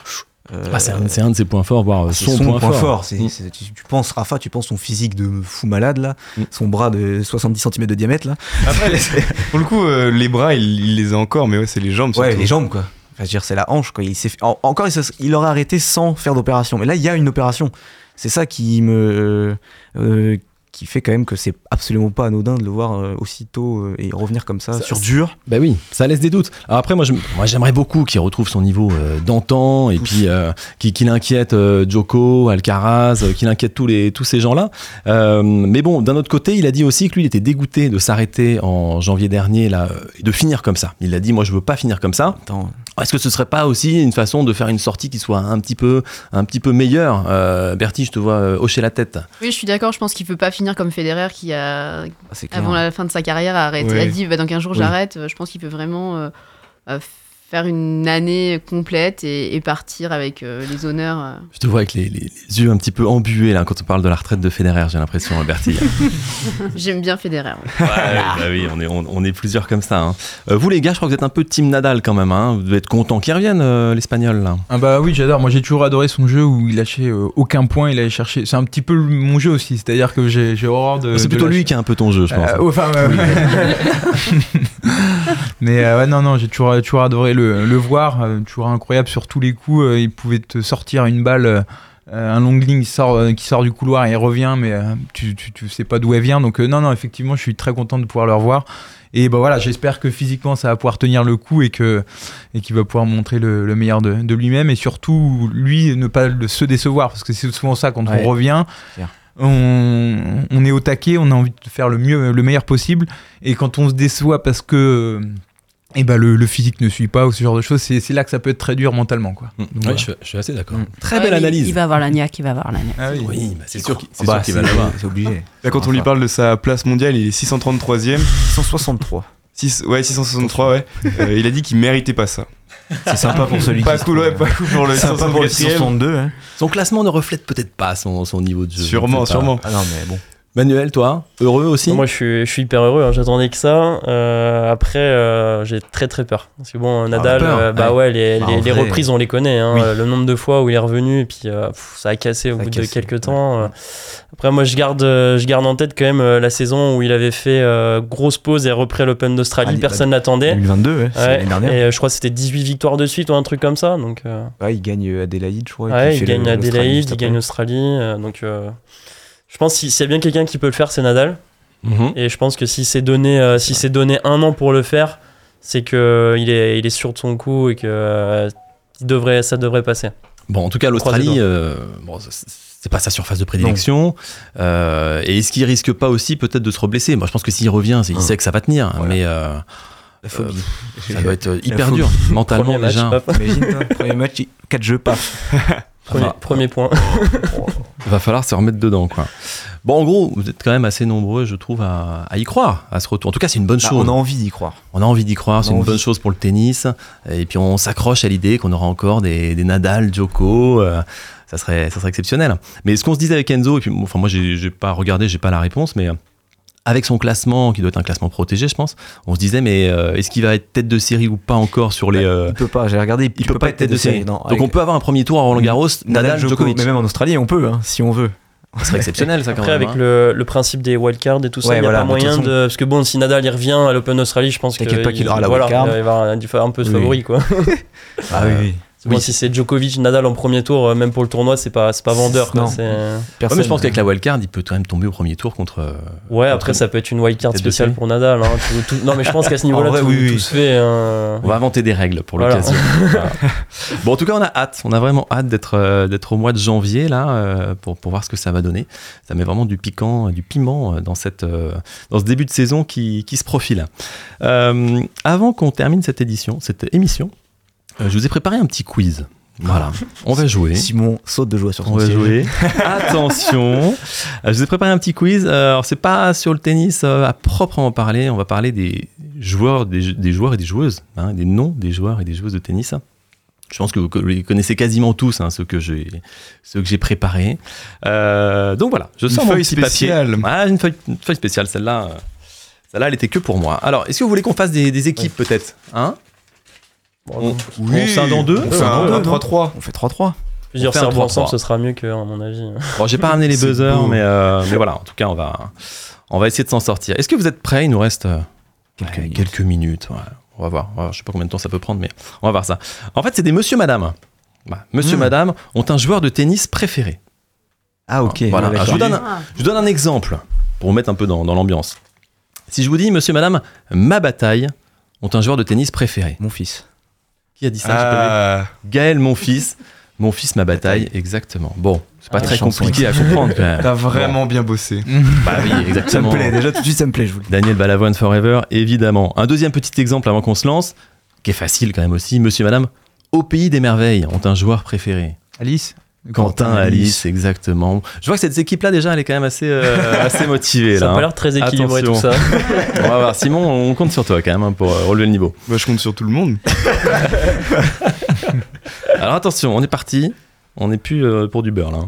Speaker 4: Euh,
Speaker 3: bah, c'est un, c'est un de ses points forts, voire
Speaker 4: c'est
Speaker 3: son, point, fort.
Speaker 4: C'est-
Speaker 3: Mm.
Speaker 4: c'est- tu, tu penses Rafa, tu penses son physique de fou malade, là. Son bras de 70 cm de diamètre, là.
Speaker 5: Après, pour le coup, euh, les bras, il, il les a encore, mais ouais, c'est les jambes.
Speaker 4: Ouais,
Speaker 5: surtout.
Speaker 4: les jambes, quoi. Je veux dire, c'est la hanche, quoi. Il fait- en- encore, il, aurait arrêté sans faire d'opération. Mais là, il y a une opération. C'est ça qui me. euh, qui fait quand même que c'est absolument pas anodin de le voir euh, aussitôt euh, et revenir comme ça,
Speaker 3: Ça-
Speaker 4: sur dur.
Speaker 3: Bah oui, ça laisse des doutes. Alors après, moi, j'aimerais beaucoup qu'il retrouve son niveau euh, d'antan et puis euh, qu'il qu'il inquiète euh, Joko, Alcaraz, euh, qu'il inquiète tous, les, tous ces gens-là. Euh, mais bon, d'un autre côté, il a dit aussi que lui, il était dégoûté de s'arrêter en janvier dernier là, euh, et de finir comme ça. Il a dit, moi, je veux pas finir comme ça.
Speaker 4: Attends,
Speaker 3: Est-ce que ce serait pas aussi une façon de faire une sortie qui soit un petit peu, un petit peu meilleure? Euh, Bertie, je te vois euh, hocher la tête.
Speaker 9: Oui, je suis d'accord. Je pense qu'il peut pas finir comme Federer qui a,
Speaker 4: clair.
Speaker 9: avant la fin de sa carrière, a, arrêté,
Speaker 3: Ouais.
Speaker 9: a dit bah, dans 15 jours
Speaker 3: Oui.
Speaker 9: j'arrête. Je pense qu'il peut vraiment euh, euh, faire une année complète et, et partir avec euh, les honneurs. euh.
Speaker 3: Je te vois avec les, les- les yeux un petit peu embués là quand on parle de la retraite de Federer, j'ai l'impression, Bertie.
Speaker 9: J'aime bien Federer.
Speaker 3: bah oui, on est, on, on est plusieurs comme ça. hein. Euh, vous les gars, je crois que vous êtes un peu team Nadal quand même. Hein. Vous devez être content qu'il revienne, euh, l'espagnol là.
Speaker 10: Ah bah oui, j'adore. Moi, j'ai toujours adoré son jeu où il lâchait euh, aucun point. Il allait chercher. C'est un petit peu mon jeu aussi. C'est-à-dire que j'ai horreur de.
Speaker 3: C'est
Speaker 10: de
Speaker 3: plutôt lui qui a un peu ton jeu, je pense.
Speaker 10: Euh, enfin. Mais euh, ouais, non, non, j'ai toujours, toujours adoré le, le voir. euh, toujours incroyable sur tous les coups. euh, il pouvait te sortir une balle. euh, un long ligne qui sort, euh, qui sort du couloir et il revient, mais euh, tu, tu, tu sais pas d'où elle vient. Donc, non, non, effectivement, je suis très content de pouvoir le revoir. Et bah voilà, j'espère que physiquement ça va pouvoir tenir le coup et que et qu'il va pouvoir montrer le, le meilleur de, de lui-même et surtout lui ne pas le- se décevoir parce que c'est souvent ça quand
Speaker 4: Ouais.
Speaker 10: on revient. On, on est au taquet, on a envie de faire le mieux, le meilleur possible. Et quand on se déçoit parce que et ben le, le physique ne suit pas ou ce genre de choses, c'est c'est là que ça peut être très dur mentalement. Quoi. Donc,
Speaker 3: Ouais,
Speaker 10: voilà.
Speaker 3: je, je suis assez d'accord.
Speaker 10: Mm.
Speaker 3: Très
Speaker 8: Ouais,
Speaker 3: belle
Speaker 8: mais
Speaker 3: analyse.
Speaker 8: Il va avoir la niaque, il va avoir la niaque.
Speaker 10: Ah oui.
Speaker 3: Oui, bah, c'est sûr qu'il c'est
Speaker 4: Bah,
Speaker 3: sûr qu'il va l'avoir.
Speaker 4: C'est obligé.
Speaker 5: Là, quand on lui parle de sa place mondiale, il est 633e.
Speaker 4: 163.
Speaker 5: Six- ouais, 663, ouais. Euh, il a dit qu'il méritait pas ça.
Speaker 4: C'est sympa pour celui
Speaker 5: Pas
Speaker 4: qui.
Speaker 5: cool, ouais, pas cool pour le
Speaker 4: Sympa pour le
Speaker 5: 664e.
Speaker 4: 662. Hein.
Speaker 3: Son classement ne reflète peut-être pas son, son niveau de jeu.
Speaker 5: Sûrement, sûrement.
Speaker 4: Ah non, mais bon.
Speaker 3: Manuel, toi, heureux aussi
Speaker 7: Moi, je suis, je suis hyper heureux. hein, J'attendais que ça. Euh, après, euh, j'ai très très peur. Parce que bon, Nadal,
Speaker 3: peur,
Speaker 7: euh, bah ouais, les,
Speaker 4: Bah,
Speaker 7: les- les reprises, on les connaît. hein,
Speaker 4: oui.
Speaker 7: Le nombre de fois où il est revenu, et puis pff, ça a cassé au
Speaker 4: Ça
Speaker 7: bout
Speaker 4: cassé,
Speaker 7: de quelques
Speaker 4: ouais.
Speaker 7: temps. Après, moi, je garde, je garde en tête quand même la saison où il avait fait grosse pause et repris l'Open d'Australie.
Speaker 4: Ah,
Speaker 7: Personne l'attendait.
Speaker 4: 2022, ouais, l'année dernière.
Speaker 7: et je crois que c'était 18 victoires de suite ou un truc comme ça. Donc,
Speaker 4: il gagne Adélaïde, je crois.
Speaker 7: il gagne Adélaïde, il gagne Australie. donc, je pense que si- s'il y a bien quelqu'un qui peut le faire, c'est Nadal.
Speaker 3: Mhm.
Speaker 7: Et je pense que si c'est donné, euh, si c'est donné un an pour le faire, c'est que il est, il est sûr de son coup et que euh, il devrait, ça devrait passer.
Speaker 3: Bon, en tout cas, l'Australie, euh, bon, c'est- pas sa surface de prédilection. Euh, et est-ce qu'il risque pas aussi peut-être de se reblesser? Moi, je pense que s'il revient, c'est- il
Speaker 4: Hum.
Speaker 3: sait que ça va tenir.
Speaker 4: Voilà.
Speaker 3: Mais euh,
Speaker 4: La phobie.
Speaker 3: euh, ça doit être euh, hyper dur mentalement
Speaker 7: Premier match,
Speaker 3: déjà.
Speaker 4: toi, premier match, 4 jeux, paf.
Speaker 7: Premier,
Speaker 3: va.
Speaker 7: premier point.
Speaker 3: Il va falloir se remettre dedans, quoi. Bon, en gros, vous êtes quand même assez nombreux, je trouve, à, à y croire, à ce retour. En tout cas, c'est une bonne
Speaker 4: Bah,
Speaker 3: chose.
Speaker 4: on a envie d'y croire.
Speaker 3: On a envie d'y croire, c'est une
Speaker 4: envie.
Speaker 3: bonne chose pour le tennis. Et puis on s'accroche à l'idée qu'on aura encore des, des Nadal, Djoko. euh, ça, serait, ça serait exceptionnel. Mais ce qu'on se disait avec Enzo, et puis enfin, moi j'ai j'ai pas regardé, j'ai pas la réponse, mais euh, avec son classement, qui doit être un classement protégé, je pense, on se disait, mais euh, est-ce qu'il va être tête de série ou pas encore sur les. euh,
Speaker 4: Il peut pas, j'ai regardé,
Speaker 3: il, peut, pas être tête de série.
Speaker 4: Non,
Speaker 3: Donc
Speaker 4: avec-
Speaker 3: on peut avoir un premier tour à Roland Garros, Nadal,
Speaker 4: Djoko,
Speaker 3: Djokovic.
Speaker 4: Mais même en Australie, on peut, hein, si on veut.
Speaker 3: Ça serait exceptionnel, ça quand
Speaker 7: Après,
Speaker 3: même.
Speaker 7: avec
Speaker 3: hein.
Speaker 7: le, le principe des wildcards et tout ça,
Speaker 4: Ouais,
Speaker 7: il n'y a
Speaker 4: voilà,
Speaker 7: pas moyen de. Parce que bon, si Nadal il revient à l'Open d'Australie, je pense que.
Speaker 4: T'inquiète pas qu'il
Speaker 7: il-
Speaker 4: aura la
Speaker 7: voilà,
Speaker 4: wildcard.
Speaker 7: Il va y avoir un peu de
Speaker 4: Oui.
Speaker 7: favori, quoi.
Speaker 4: Ah oui, oui.
Speaker 7: Bon, si c'est Djokovic, Nadal en premier tour, euh, même pour le tournoi, c'est pas, pas vendeur. quoi,
Speaker 4: Non.
Speaker 3: Ouais, mais je pense qu'avec la wildcard, il peut quand même tomber au premier tour contre. euh,
Speaker 7: Ouais,
Speaker 3: contre-
Speaker 7: après, ça peut être une wildcard spéciale pour Nadal. hein. Tout- tout- Non, mais je pense qu'à ce niveau-là, tout,
Speaker 4: oui,
Speaker 7: tout
Speaker 4: oui.
Speaker 7: se fait. hein.
Speaker 3: On va inventer des règles pour l'occasion. Voilà. Bon, en tout cas, on a hâte. On a vraiment hâte d'être euh, au mois de janvier là euh, pour, pour voir ce que ça va donner. Ça met vraiment du piquant, du piment euh, dans cette euh, dans ce début de saison qui, qui se profile. Euh, avant qu'on termine cette édition, cette émission, euh, je vous ai préparé un petit quiz. Voilà, on va jouer.
Speaker 4: Simon saute de joie sur son
Speaker 3: On va
Speaker 4: siège.
Speaker 3: jouer. Attention. Euh, Je vous ai préparé un petit quiz. Euh, Alors, c'est pas sur le tennis euh, à proprement parler. On va parler des joueurs, des, des joueurs et des joueuses, hein, des noms des joueurs et des joueuses de tennis. Je pense que vous les connaissez quasiment tous, hein, ceux que j'ai, ceux que j'ai préparés. Euh, donc voilà, je
Speaker 5: Une
Speaker 3: sors mon
Speaker 5: feuille
Speaker 3: petit
Speaker 5: spéciale.
Speaker 3: papier. Ah, une feuille, une feuille spéciale. Celle-là, euh, celle-là, elle était que pour moi. Alors, est-ce que vous voulez qu'on fasse des, des équipes peut-être, hein? On, on scinde en deux.
Speaker 5: On fait un, un 3-3.
Speaker 4: On fait 3-3.
Speaker 7: Plusieurs
Speaker 3: 3-3.
Speaker 7: ensemble, ce sera mieux que, à mon avis.
Speaker 3: Bon, j'ai pas ramené les buzzers, mais, euh, mais voilà, en tout cas, on va, on va essayer de s'en sortir. Est-ce que vous êtes prêts? Il nous reste euh,
Speaker 4: Quelques
Speaker 3: ouais,
Speaker 4: minutes.
Speaker 3: quelques minutes. ouais. On va voir. On va voir. Je sais pas combien de temps ça peut prendre, mais on va voir ça. En fait, c'est des monsieur, madame. Voilà. Monsieur,
Speaker 4: Hmm.
Speaker 3: madame ont un joueur de tennis préféré.
Speaker 4: Ah, ok.
Speaker 3: Voilà.
Speaker 4: ouais,
Speaker 3: Alors, je,
Speaker 4: d'accord.
Speaker 3: vous donne un,
Speaker 8: Ah.
Speaker 3: je vous donne un exemple pour vous mettre un peu dans, dans l'ambiance. Si je vous dis, monsieur, madame, ma bataille ont un joueur de tennis préféré.
Speaker 4: Mon fils.
Speaker 3: Qui a dit ça.
Speaker 5: Ah,
Speaker 3: Gaël, mon fils. Mon fils, ma bataille, exactement. Bon, c'est pas
Speaker 7: Ah,
Speaker 3: très compliqué à comprendre quand même.
Speaker 5: t'as vraiment bien bossé.
Speaker 3: Bah oui,
Speaker 4: Ça me
Speaker 3: exactement.
Speaker 4: plaît, déjà tout de suite ça me plaît, je vous le dis.
Speaker 3: Daniel Balavoine Forever, évidemment. Un deuxième petit exemple avant qu'on se lance, qui est facile quand même aussi. Monsieur et madame, au pays des merveilles, ont un joueur préféré.
Speaker 10: Alice?
Speaker 3: Quentin, Alice, exactement. Je vois que cette équipe-là, déjà, elle est quand même assez, euh, assez motivée.
Speaker 7: Ça
Speaker 3: là,
Speaker 7: a
Speaker 3: hein.
Speaker 7: pas l'air très équilibré tout ça.
Speaker 3: On va voir. Simon, on compte sur toi quand même hein, pour euh, relever le niveau.
Speaker 5: Bah, je compte sur tout le monde.
Speaker 3: Alors attention, on est parti. On n'est plus euh, pour du beurre là. hein.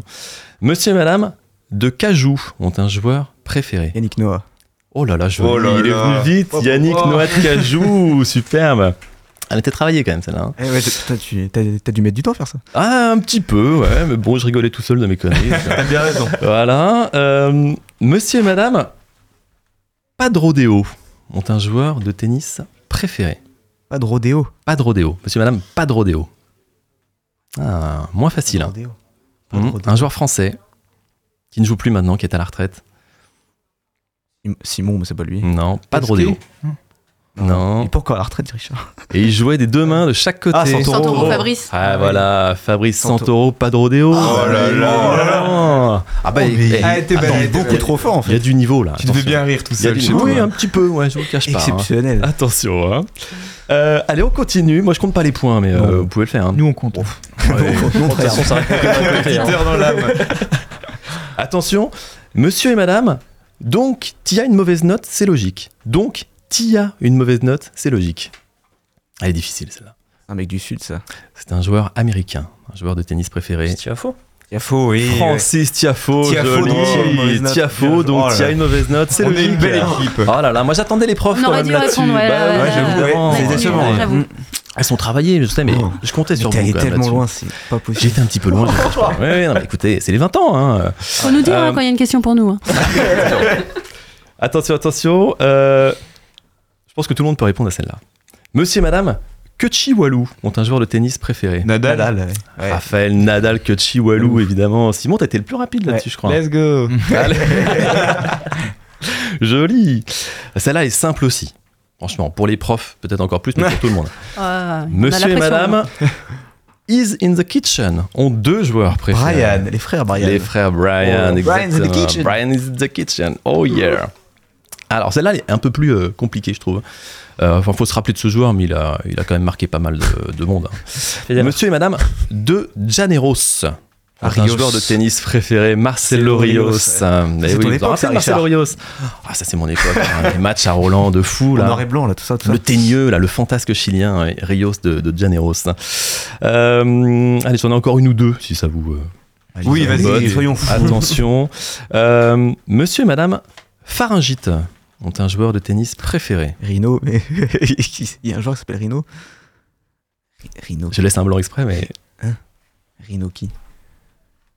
Speaker 3: Monsieur et madame de Cajou ont un joueur préféré.
Speaker 4: Yannick Noah.
Speaker 3: Oh là là, joli.
Speaker 5: Oh là
Speaker 3: il est
Speaker 5: là.
Speaker 3: venu vite.
Speaker 5: Oh,
Speaker 3: Yannick
Speaker 5: oh.
Speaker 3: Noah de Cajou, superbe. Elle était travaillée quand même celle-là. hein.
Speaker 4: Eh ouais, toi, tu t'as, t'as dû mettre du temps à faire ça.
Speaker 3: Ah, un petit peu, ouais, mais bon, je rigolais tout seul de mes conneries.
Speaker 5: T'as bien raison.
Speaker 3: voilà. euh, monsieur et madame, pas de rodéo, ont un joueur de tennis préféré.
Speaker 4: Pas de rodéo.
Speaker 3: Pas de rodéo. Monsieur et madame, pas de rodéo. Ah, moins facile. hein.
Speaker 4: Rodéo. Pas de rodéo.
Speaker 3: Un joueur français qui ne joue plus maintenant, qui est à la retraite.
Speaker 4: Sim- Simon, mais c'est pas lui.
Speaker 3: Non, pas de rodéo. Non.
Speaker 4: Il encore à la retraite, Richard.
Speaker 3: Et il jouait des deux mains de chaque côté.
Speaker 4: Ah, Santoro.
Speaker 9: Santoro Fabrice.
Speaker 3: Ah voilà, Fabrice Santoro, pas de rodéo.
Speaker 5: Oh là là.
Speaker 3: Ah bah,
Speaker 4: Oh, mais-
Speaker 3: eh,
Speaker 4: Ah, belle, beaucoup
Speaker 3: il
Speaker 4: trop fort, en fait.
Speaker 3: Il y a du niveau là.
Speaker 5: Tu devais
Speaker 3: attention.
Speaker 5: bien rire tout
Speaker 3: Il
Speaker 5: seul chez
Speaker 3: Oui,
Speaker 5: toi.
Speaker 3: un petit peu, ouais, je vous le cache pas. hein.
Speaker 4: Exceptionnel.
Speaker 3: Attention. Hein. Euh, allez, on continue. Moi, je compte pas les points, mais euh, vous pouvez le faire. hein.
Speaker 10: Nous, on compte.
Speaker 3: Ouais.
Speaker 4: Non,
Speaker 7: De toute façon, ça répond d'un côté. hein.
Speaker 5: Peter dans l'âme.
Speaker 3: Attention, monsieur et madame, donc tu as une mauvaise note, c'est logique. Donc tu as une mauvaise note, c'est logique. Elle est difficile celle-là.
Speaker 4: Un mec du Sud, ça.
Speaker 3: C'est un joueur américain, un joueur de tennis préféré.
Speaker 4: A faux, oui.
Speaker 3: Francis Tiafo,
Speaker 4: Tiafoe,
Speaker 3: joli.
Speaker 4: donc, il y a une mauvaise note.
Speaker 3: Tiafoe, donc
Speaker 4: Oh
Speaker 3: une mauvaise note, c'est
Speaker 5: On est
Speaker 3: logique.
Speaker 5: une belle équipe.
Speaker 3: Oh là là, moi j'attendais les profs
Speaker 8: On
Speaker 3: quand
Speaker 8: aurait
Speaker 3: même
Speaker 8: dû
Speaker 3: là-dessus.
Speaker 8: répondre, ouais,
Speaker 3: Bah
Speaker 8: ouais,
Speaker 3: ouais, j'avoue. Elles sont travaillées, je sais, mais je comptais sur
Speaker 4: Mais
Speaker 3: vous
Speaker 4: t'es tellement loin, c'est pas possible.
Speaker 3: J'étais un petit peu loin. j'ai- Ouais, ouais, non, mais écoutez, c'est les 20 ans. Hein.
Speaker 8: Faut nous dire
Speaker 3: Euh,
Speaker 8: hein, quand il y a une question pour nous. hein.
Speaker 3: Attention, attention. euh, je pense que tout le monde peut répondre à celle-là. Monsieur et madame, Kechi Walou ont un joueur de tennis préféré.
Speaker 5: Nadal.
Speaker 4: Nadal, ouais.
Speaker 3: Raphaël Nadal, Kechi Walou, évidemment. Simon, t'as été le plus rapide là-dessus, je crois.
Speaker 5: Let's go.
Speaker 3: Joli. Celle-là est simple aussi. Franchement, pour les profs, peut-être encore plus, mais pour tout le monde.
Speaker 8: Ouais, on a la
Speaker 3: Monsieur et madame, Is in the Kitchen ont deux joueurs préférés.
Speaker 4: Brian, les frères Brian.
Speaker 3: Les frères Brian,
Speaker 4: Oh,
Speaker 3: exactement.
Speaker 4: Brian is in the kitchen.
Speaker 3: Brian is in the kitchen. Oh yeah. Alors celle-là elle est un peu plus euh, compliquée, je trouve. Euh, Enfin, faut se rappeler de ce joueur, mais il a, il a quand même marqué pas mal de, de monde. hein. Monsieur et Madame de Janeros.
Speaker 4: Ah,
Speaker 3: un joueur de tennis préféré, Marcelo Rios. Euh,
Speaker 4: C'est
Speaker 3: oui,
Speaker 4: ton époque, ça,
Speaker 3: Marcelo. Rios. Ah, ça c'est mon époque. hein, les matchs à Roland de fou
Speaker 4: En
Speaker 3: là.
Speaker 4: noir et blanc, là, tout ça, tout ça.
Speaker 3: Le teigneux, là, le fantasque chilien, euh, Rios de, de Janeros. Euh, allez, j'en ai encore une ou deux, si ça vous. euh,
Speaker 4: Oui, vas-y, soyons fous.
Speaker 3: Attention. Euh, monsieur et madame Pharyngite ont un joueur de tennis préféré.
Speaker 4: Rino, mais il y a un joueur qui s'appelle Rino. Rino.
Speaker 3: Je laisse un blanc exprès, mais
Speaker 4: Rino qui?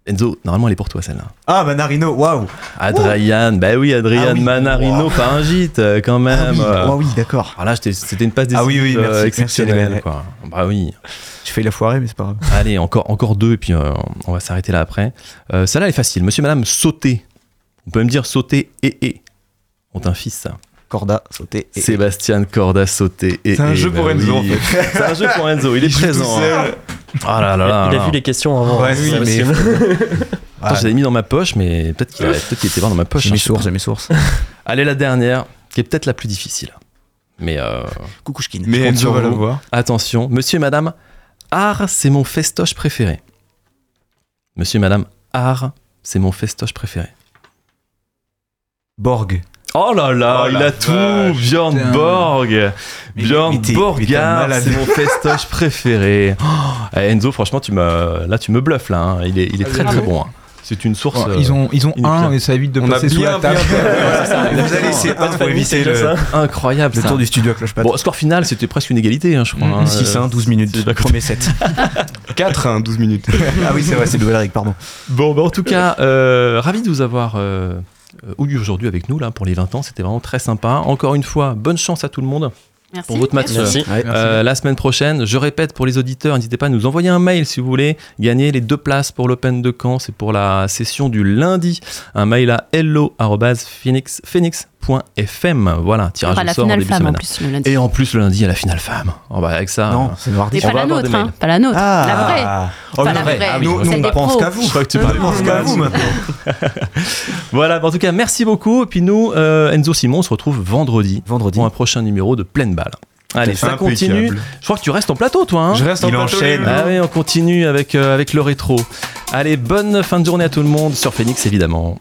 Speaker 3: Enzo, normalement, elle est pour toi celle-là.
Speaker 4: Ah, Manarino, waouh
Speaker 3: Adrian, bah oui, Adrian
Speaker 4: Ah oui.
Speaker 3: Manarino
Speaker 4: Wow.
Speaker 3: Pharyngite, euh, quand
Speaker 4: Ah
Speaker 3: même.
Speaker 4: oui,
Speaker 3: euh.
Speaker 4: ah oui, d'accord.
Speaker 3: Ah là, c'était une passe décisive
Speaker 4: Ah oui, oui, merci,
Speaker 3: euh,
Speaker 4: merci,
Speaker 3: exceptionnelle.
Speaker 4: ouais.
Speaker 3: quoi. Bah oui.
Speaker 4: J'ai failli la foirer, mais c'est pas grave.
Speaker 3: Allez, encore, encore deux, et puis euh, on va s'arrêter là après. Euh, Celle-là elle est facile. Monsieur madame sauter. On peut même dire sauter et et. Ont un fils.
Speaker 4: Corda, sauter. Et...
Speaker 3: Sébastien Corda sauter et
Speaker 5: C'est un
Speaker 3: et,
Speaker 5: jeu pour Enzo,
Speaker 3: oui.
Speaker 5: en fait.
Speaker 3: C'est un jeu pour Enzo, il est présent.
Speaker 5: tout seul.
Speaker 3: hein. Ah là là là.
Speaker 7: Il a vu les questions avant.
Speaker 4: Ouais,
Speaker 7: hein,
Speaker 4: oui, mais-.
Speaker 3: Attends, je l'avais mis dans ma poche, mais peut-être qu'il peut était pas dans ma poche.
Speaker 4: J'ai
Speaker 3: hein,
Speaker 4: mes sources, j'ai mes sources.
Speaker 3: Allez, la dernière, qui est peut-être la plus difficile. Mais euh,
Speaker 4: Coucouchkin.
Speaker 5: Mais Enzo va la voir.
Speaker 3: attention, monsieur et madame, art, c'est mon festoche préféré. Monsieur et madame, art, c'est mon festoche préféré.
Speaker 4: Borg.
Speaker 3: Oh là là,
Speaker 5: Oh
Speaker 3: il
Speaker 5: la
Speaker 3: a tout,
Speaker 5: vache.
Speaker 3: Björn
Speaker 10: Putain.
Speaker 3: Borg.
Speaker 4: Mais-
Speaker 3: Björn
Speaker 4: mais mais
Speaker 3: Borgard, c'est mon festoche préféré. Oh, eh, Enzo, franchement, tu me, là, tu me bluffes là. hein. Il est, il est très très bon. hein. C'est une source.
Speaker 10: Ouais,
Speaker 3: euh,
Speaker 10: ils ont, ils ont un et ça évite de
Speaker 5: On
Speaker 10: passer sous la table.
Speaker 5: bien,
Speaker 4: Vous allez laisser un pour éviter le,
Speaker 3: incroyable.
Speaker 4: le
Speaker 3: ça.
Speaker 4: tour du studio à cloche
Speaker 3: Bon, score final, c'était presque une égalité, hein, je crois. hein.
Speaker 4: 6 1 12 minutes.
Speaker 3: pas
Speaker 4: Premier set.
Speaker 5: 4, hein, 12 minutes.
Speaker 4: ah oui, c'est vrai, c'est le Eric, pardon.
Speaker 3: Bon, bah, en tout cas, euh, ravi de vous avoir euh, euh, eu aujourd'hui avec nous là pour les 20 ans. C'était vraiment très sympa. Encore une fois, bonne chance à tout le monde
Speaker 8: Merci.
Speaker 3: pour votre match
Speaker 7: Merci.
Speaker 3: euh, euh, la semaine prochaine. Je répète pour les auditeurs, n'hésitez pas à nous envoyer un mail si vous voulez gagner les deux places pour l'Open de Caen. C'est pour la session du lundi. Un mail à hello@phoenix.fm. Voilà,
Speaker 8: Il y
Speaker 3: tirage au
Speaker 8: la
Speaker 3: sort en début
Speaker 8: femme en
Speaker 3: semaine.
Speaker 8: plus le lundi.
Speaker 3: Et en plus le lundi à la finale femme. Oh, bah, avec ça.
Speaker 4: Non,
Speaker 3: euh,
Speaker 4: c'est
Speaker 3: on
Speaker 8: pas la nôtre, hein, pas la nôtre.
Speaker 4: Ah.
Speaker 8: La vraie.
Speaker 4: Oh,
Speaker 8: Pas
Speaker 4: la vraie.
Speaker 8: vraie.
Speaker 4: Ah oui, nous, nous, on pense qu'à vous.
Speaker 3: Je crois que tu
Speaker 4: On
Speaker 3: parlais
Speaker 4: pense
Speaker 3: pour
Speaker 4: qu'à vous maintenant.
Speaker 3: Voilà, en tout cas, merci beaucoup. Et puis nous, euh, Enzo Simon, on se retrouve vendredi
Speaker 4: Vendredi.
Speaker 3: pour un prochain numéro de Pleine Balle. Allez, ça
Speaker 5: Impeccable.
Speaker 3: continue. Je crois que tu restes en plateau, toi. Hein
Speaker 5: Je reste en
Speaker 4: Il
Speaker 5: plateau,
Speaker 4: enchaîne.
Speaker 3: ah oui, on continue avec, euh, avec le rétro. Allez, bonne fin de journée à tout le monde sur Phoenix, évidemment.